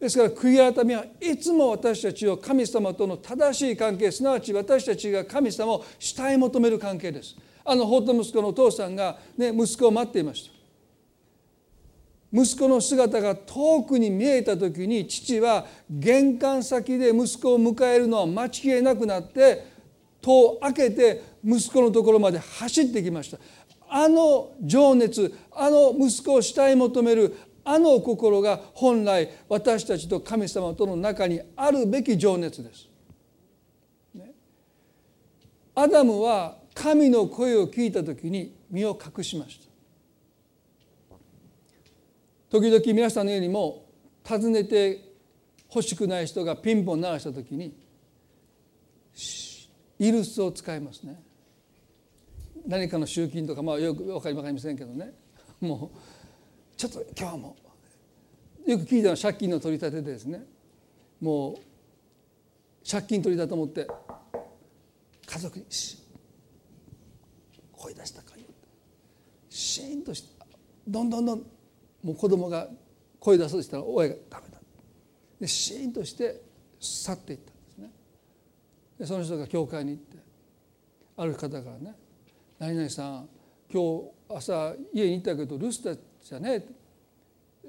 ですから悔い改めはいつも私たちを神様との正しい関係すなわち私たちが神様を慕い求める関係です。あの法と息子のお父さんが、ね、息子を待っていました。息子の姿が遠くに見えた時に父は玄関先で息子を迎えるのは待ちきれなくなって戸を開けて息子のところまで走ってきました。あの情熱あの息子を慕い求めるあの心が本来私たちと神様との中にあるべき情熱です。アダムは神の声を聞いた時に身を隠しました。時々皆さんのようにも訪ねて欲しくない人がピンポン鳴らした時にイルスを使いますね。何かの集金とかまあよく分かりませんけどね。もうちょっと今日もよく聞いたのは借金の取り立てでですね。もう借金取りだと思って家族に声出したかよシーンとしてどんどんどんもう子供が声出そうとしたら親がダメだ。でシーンとして去っていったんですね。でその人が教会に行ってある方からね「何々さん今日朝家に行ったけど留守だじゃねえ」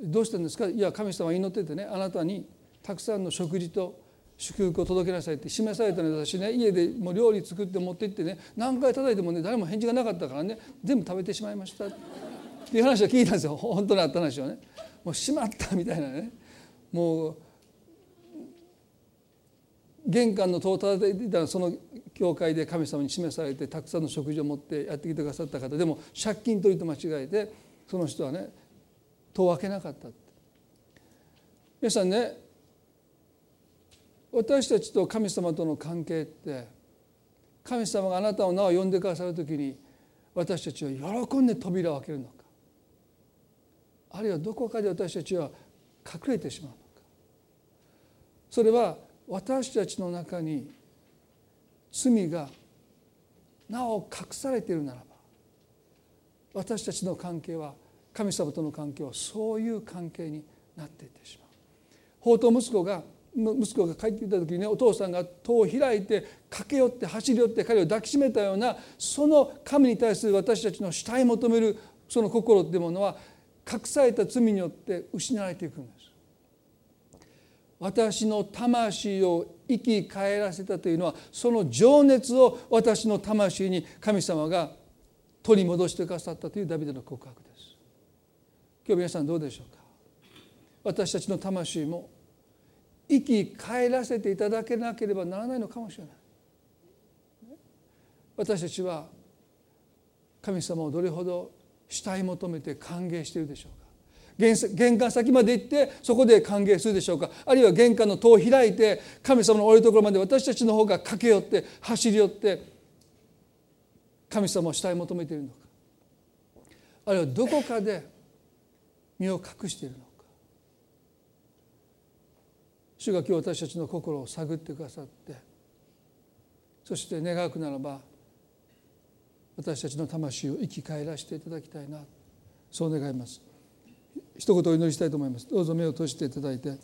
どうしたんですか?」いや神様祈っててねあなたにたくさんの食事と祝福を届けなさいって示されたので私ね。家でもう料理作って持って行ってね。何回叩いてもね誰も返事がなかったからね。全部食べてしまいましたっていう話を聞いたんですよ。本当にあった話をね。もうしまったみたいなね。もう玄関の戸を叩いていたらその教会で神様に示されてたくさんの食事を持ってやってきてくださった方。でも借金取りと間違えてその人はね戸を開けなかった皆さんね私たちと神様との関係って神様があなたの名を呼んでくださる時に私たちは喜んで扉を開けるのかあるいはどこかで私たちは隠れてしまうのかそれは私たちの中に罪がなお隠されているならば私たちの関係は神様との関係はそういう関係になっていってしまう。法と息子が息子が帰ってきた時にねお父さんが戸を開いて駆け寄って走り寄って彼を抱きしめたようなその神に対する私たちの慕い求めるその心っていうものは隠された罪によって失われていくんです。私の魂を生き返らせたというのはその情熱を私の魂に神様が取り戻してくださったというダビデの告白です。今日皆さんどうでしょうか？私たちの魂も生き返らせていただけなければならないのかもしれない。私たちは神様をどれほど慕い求めて歓迎しているでしょうか。玄関先まで行ってそこで歓迎するでしょうか。あるいは玄関の戸を開いて神様のおるところまで私たちの方が駆け寄って走り寄って神様を慕い求めているのか。あるいはどこかで身を隠しているのか。主が今日私たちの心を探ってくださってそして願くならば私たちの魂を生き返らせていただきたいな。そう願います。一言お祈りしたいと思います。どうぞ目を閉じていただいて。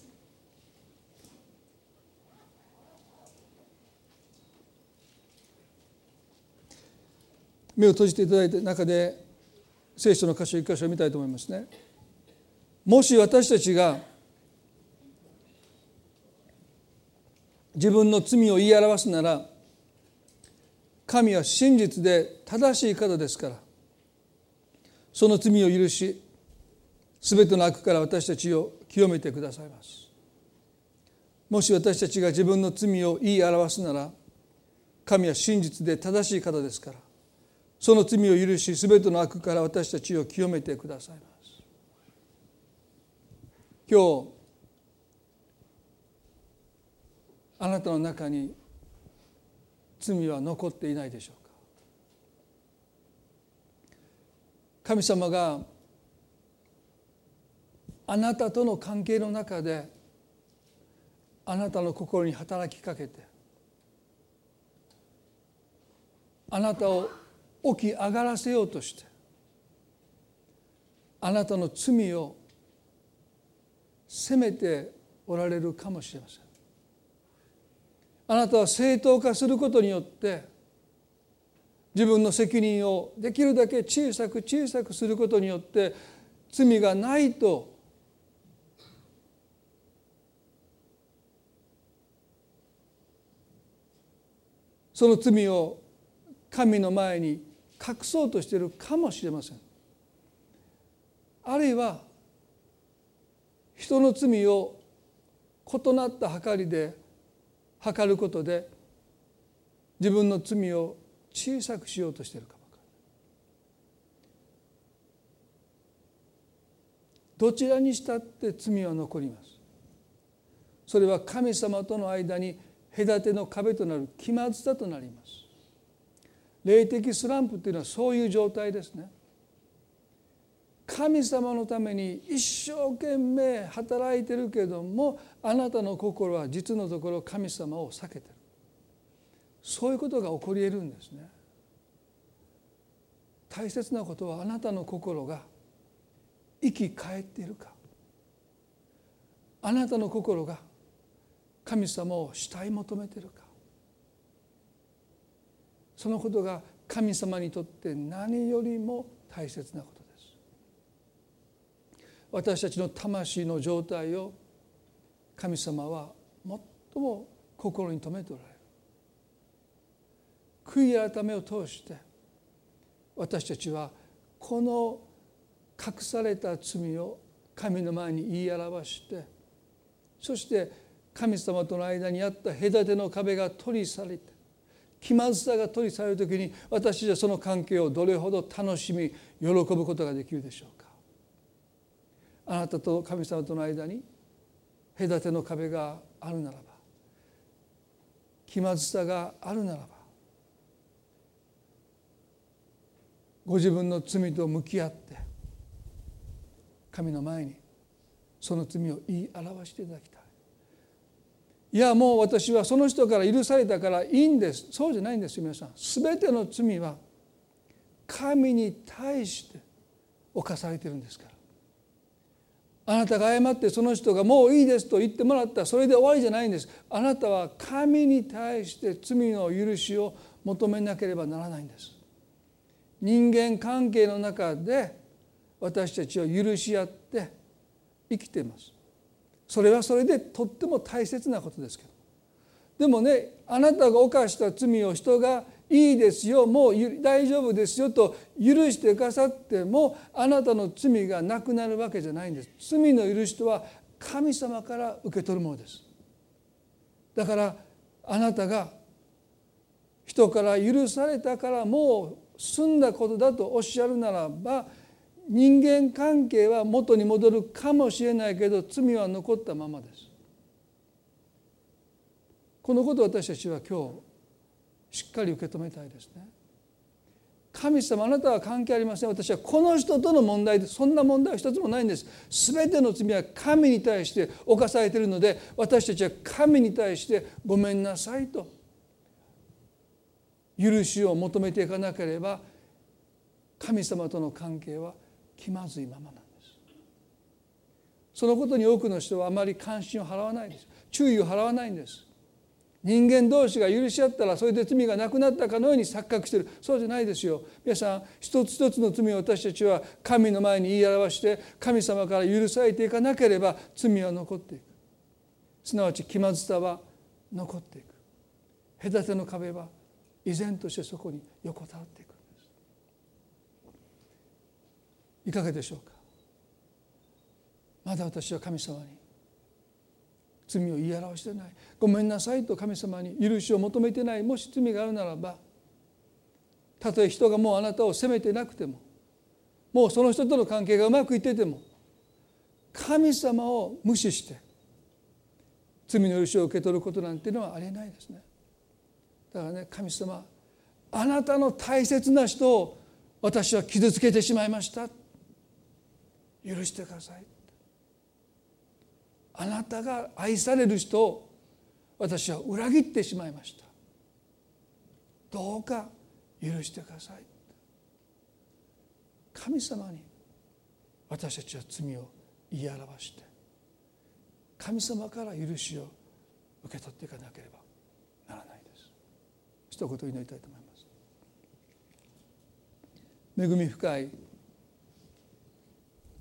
目を閉じていただいて中で聖書の箇所一箇所を見たいと思いますね。もし私たちが自分の罪を言い表すなら神は真実で正しい方ですから。その罪を許し全ての悪から私たちを清めてくださいます。もし私たちが自分の罪を言い表すなら神は真実で正しい方ですから。その罪を許し全ての悪から私たちを清めてくださいます。今日あなたの中に罪は残っていないでしょうか？神様があなたとの関係の中であなたの心に働きかけてあなたを起き上がらせようとしてあなたの罪を責めておられるかもしれません。あなたは正当化することによって自分の責任をできるだけ小さく小さくすることによって罪がないとその罪を神の前に隠そうとしているかもしれません。あるいは人の罪を異なった計りで測ることで自分の罪を小さくしようとしているかもどちらにしたって罪は残ります。それは神様との間に隔ての壁となる気まずさとなります。霊的スランプというのはそういう状態ですね。神様のために一生懸命働いてるけどもあなたの心は実のところ神様を避けてる。そういうことが起こり得るんですね。大切なことはあなたの心が生き返っているか。あなたの心が神様を慕い求めているか。そのことが神様にとって何よりも大切なこと。私たちの魂の状態を神様は最も心に留めておられる。悔い改めを通して私たちはこの隠された罪を神の前に言い表してそして神様との間にあった隔ての壁が取り去れて気まずさが取り去られる時に私たちはその関係をどれほど楽しみ喜ぶことができるでしょうか。あなたと神様との間に隔ての壁があるならば気まずさがあるならばご自分の罪と向き合って神の前にその罪を言い表していただきたい。いやもう私はその人から許されたからいいんです。そうじゃないんですよ皆さん。全ての罪は神に対して犯されてるんですから。あなたが謝ってその人がもういいですと言ってもらった。らそれで終わりじゃないんです。あなたは神に対して罪の許しを求めなければならないんです。人間関係の中で私たちを許し合って生きています。それはそれでとっても大切なことですけど。でもねあなたが犯した罪を人がいいですよもう大丈夫ですよと許してくださってもあなたの罪がなくなるわけじゃないんです。罪の許しとは神様から受け取るものです。だからあなたが人から許されたからもう済んだことだとおっしゃるならば人間関係は元に戻るかもしれないけど罪は残ったままです。このことを私たちは今日しっかり受け止めたいですね。神様あなたは関係ありません。私はこの人との問題でそんな問題は一つもないんです。全ての罪は神に対して犯されているので私たちは神に対してごめんなさいと許しを求めていかなければ神様との関係は気まずいままなんです。そのことに多くの人はあまり関心を払わないんです。注意を払わないんです。人間同士が許し合ったらそれで罪がなくなったかのように錯覚してる。そうじゃないですよ。皆さん一つ一つの罪を私たちは神の前に言い表して神様から許されていかなければ罪は残っていく。すなわち気まずさは残っていく。隔ての壁は依然としてそこに横たわっていくんです。いかがでしょうか。まだ私は神様に罪を言い表してない。ごめんなさいと神様に許しを求めてないもし罪があるならばたとえ人がもうあなたを責めてなくてももうその人との関係がうまくいってても神様を無視して罪の許しを受け取ることなんていうのはありえないですね。だからね神様あなたの大切な人を私は傷つけてしまいました。許してください。あなたが愛される人を私は裏切ってしまいました。どうか許してください。神様に私たちは罪を言い表して神様から許しを受け取っていかなければならないです。一言祈りたいと思います。恵み深い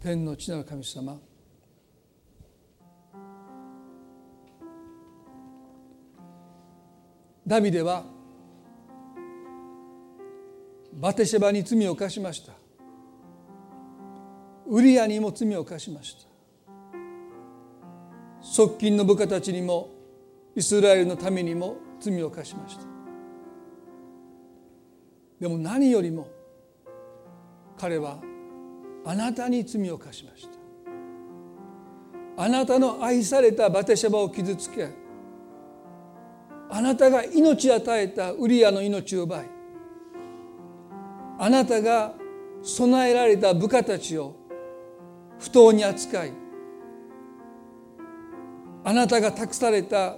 天の地なる神様ダビデはバテシェバに罪を犯しました。ウリアにも罪を犯しました。側近の部下たちにもイスラエルのためにも罪を犯しました。でも何よりも彼はあなたに罪を犯しました。あなたの愛されたバテシェバを傷つけあなたが命与えたウリアの命を奪いあなたが備えられた部下たちを不当に扱いあなたが託された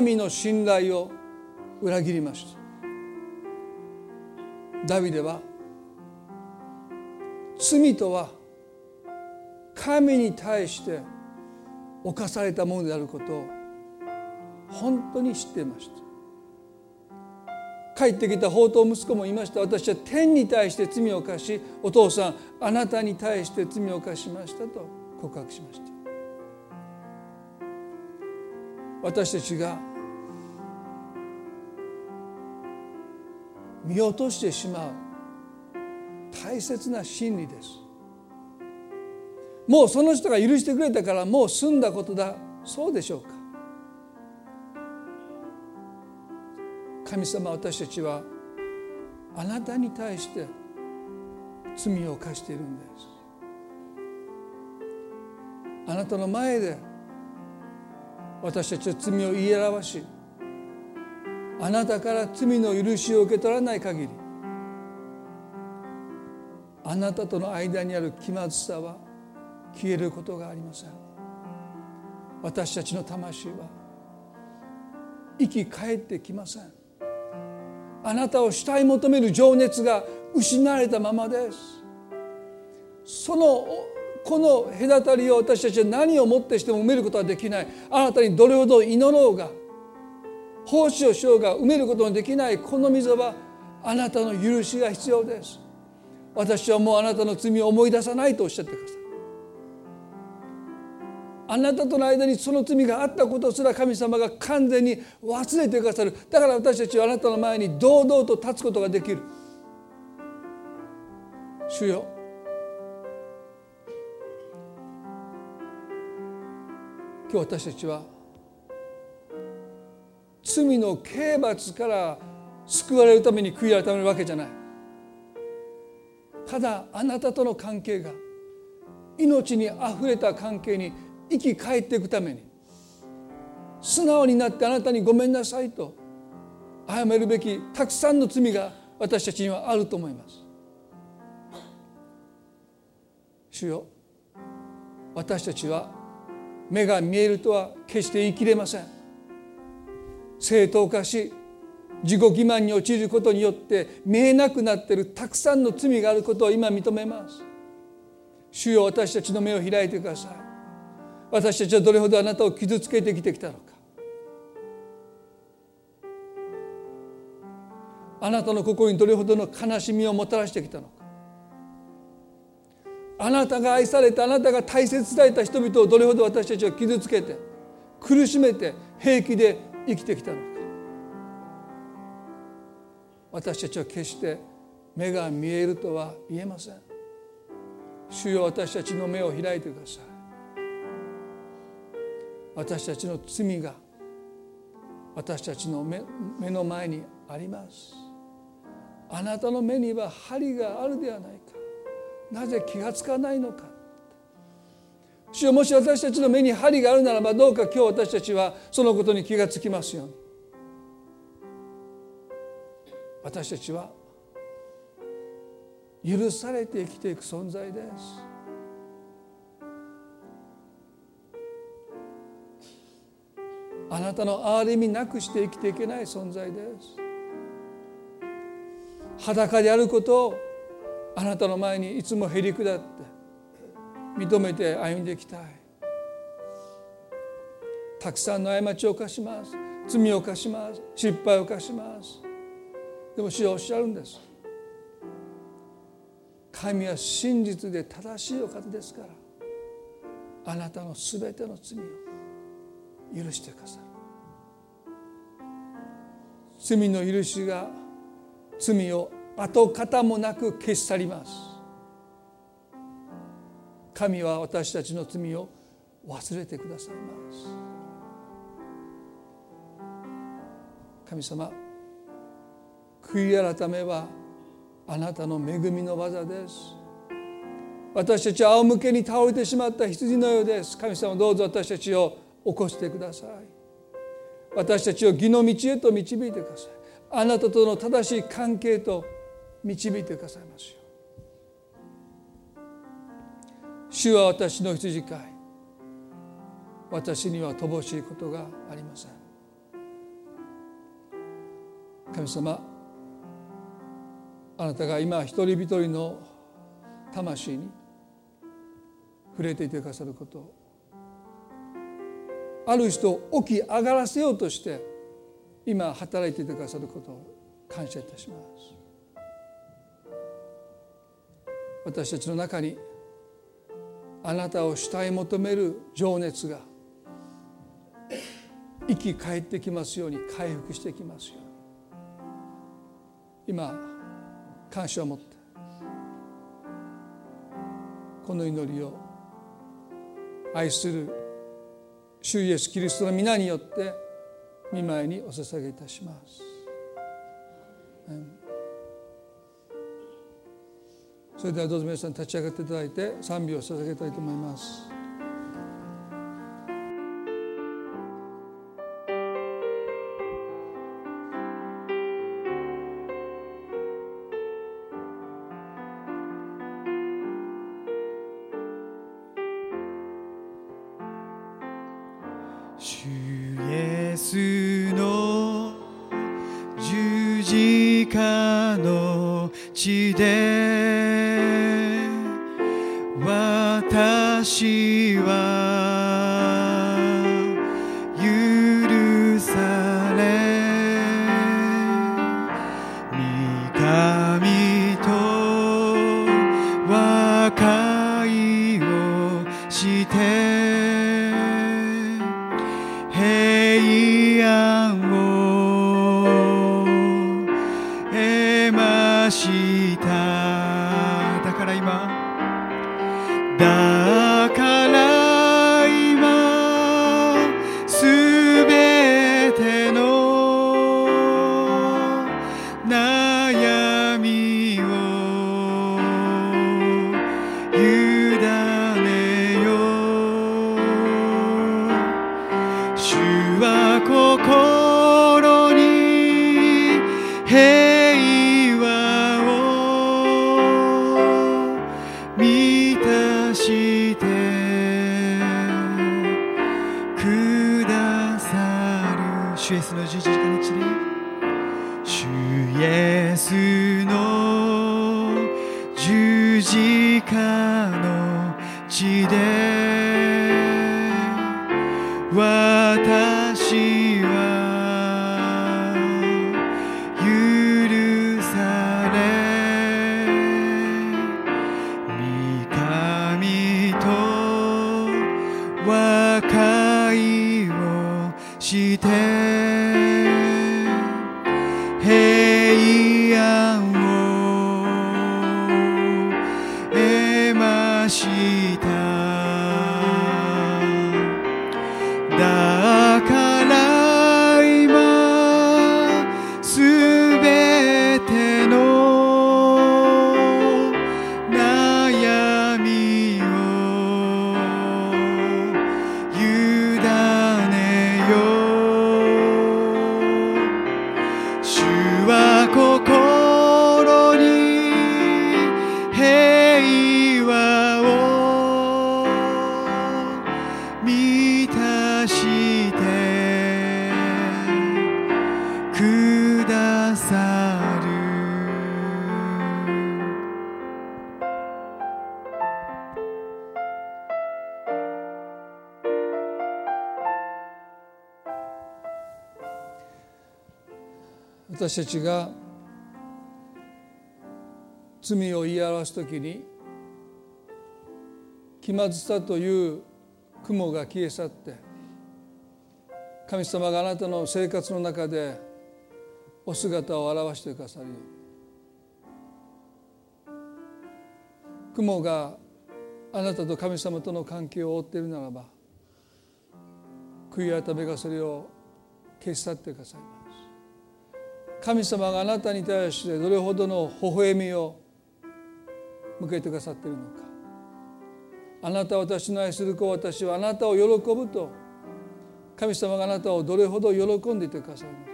民の信頼を裏切りました。ダビデは罪とは神に対して犯されたものであることを本当に知っていました。帰ってきた宝刀息子もいました。私は天に対して罪を犯しお父さんあなたに対して罪を犯しましたと告白しました。私たちが見落としてしまう大切な真理です。もうその人が許してくれたからもう済んだことだ。そうでしょうか。神様私たちはあなたに対して罪を犯しているんです。あなたの前で私たちは罪を言い表しあなたから罪の許しを受け取らない限りあなたとの間にある気まずさは消えることがありません。私たちの魂は生き返ってきません。あなたを主体求める情熱が失われたままです。そのこの隔たりを私たちは何をもってしても埋めることはできない。あなたにどれほど祈ろうが奉仕をしようが埋めることのできない。この溝はあなたの許しが必要です。私はもうあなたの罪を思い出さないとおっしゃってください。あなたとの間にその罪があったことすら神様が完全に忘れてくださる。だから私たちはあなたの前に堂々と立つことができる。主よ。今日私たちは罪の刑罰から救われるために悔い改めるわけじゃない。ただあなたとの関係が命にあふれた関係に生き返っていくために。素直になってあなたにごめんなさいと。謝るべきたくさんの罪が私たちにはあると思います。主よ私たちは目が見えるとは決して言い切れません。正当化し自己欺瞞に陥ることによって見えなくなっているたくさんの罪があることを今認めます。主よ私たちの目を開いてください。私たちはどれほどあなたを傷つけてきてきたのか。あなたの心にどれほどの悲しみをもたらしてきたのか。あなたが愛されてあなたが大切された人々をどれほど私たちは傷つけて苦しめて平気で生きてきたのか。私たちは決して目が見えるとは言えません。主よ私たちの目を開いてください。私たちの罪が私たちの目目の前にあります。あなたの目には針があるではないか。なぜ気がつかないのか。主よもし私たちの目に針があるならばどうか今日私たちはそのことに気がつきますように。私たちは許されて生きていく存在です。あなたの憐れみなくして生きていけない存在です。裸であることをあなたの前にいつもへり下って認めて歩んでいきたい。たくさんの過ちを犯します。罪を犯します。失敗を犯します。でも主はおっしゃるんです。神は真実で正しいお方ですからあなたのすべての罪を許してくださる罪の許しが罪を跡形もなく消し去ります。神は私たちの罪を忘れてくださいます。神様悔い改めはあなたの恵みの技です。私たちは仰向けに倒れてしまった羊のようです。神様どうぞ私たちを起こしてください。私たちを義の道へと導いてください。あなたとの正しい関係と導いてくださいますよ主は私の羊飼い。私には乏しいことがありません。神様あなたが今一人一人の魂に触れていてくださることある人を起き上がらせようとして今働いていてくださることを感謝いたします。私たちの中にあなたを主体求める情熱が生き返ってきますように回復してきますように今感謝を持ってこの祈りを愛する主イエスキリストの皆によって見舞いにお捧げいたします。それではどうぞ皆さん立ち上がっていただいて賛美を捧げたいと思います。私たちが罪を言い表すときに気まずさという雲が消え去って神様があなたの生活の中でお姿を表してくださるように雲があなたと神様との関係を覆っているならば悔い改めがそれを消し去ってください。神様があなたに対してどれほどの微笑みを向けてくださっているのか。あなたは私の愛する子私はあなたを喜ぶと。神様があなたをどれほど喜んでいてくださるのか。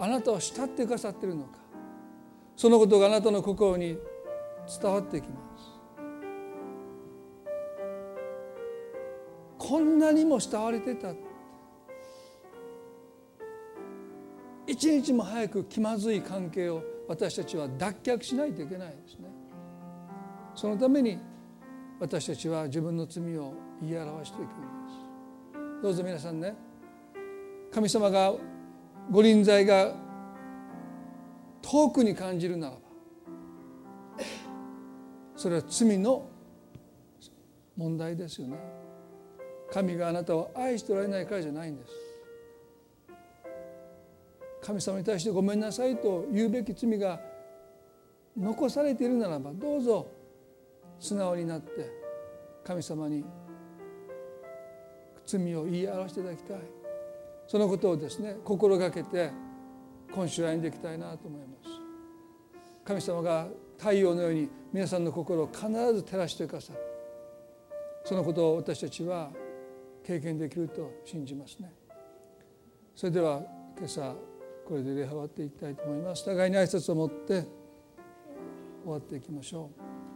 あなたを慕ってくださっているのか。そのことがあなたの心に伝わってきます。こんなにも慕われてた一日も早く気まずい関係を私たちは脱却しないといけないですね。そのために私たちは自分の罪を言い表していくんです。どうぞ皆さんね神様がご臨在が遠くに感じるならばそれは罪の問題ですよね。神があなたを愛しておられないからじゃないんです。神様に対してごめんなさいと言うべき罪が残されているならばどうぞ素直になって神様に罪を言い表していただきたい。そのことをですね心がけて今週歩んでいきたいなと思います。神様が太陽のように皆さんの心を必ず照らしてくださる。そのことを私たちは経験できると信じますね。それでは今朝これで礼拝終わっていきたいと思います。互いに挨拶を持って終わっていきましょう。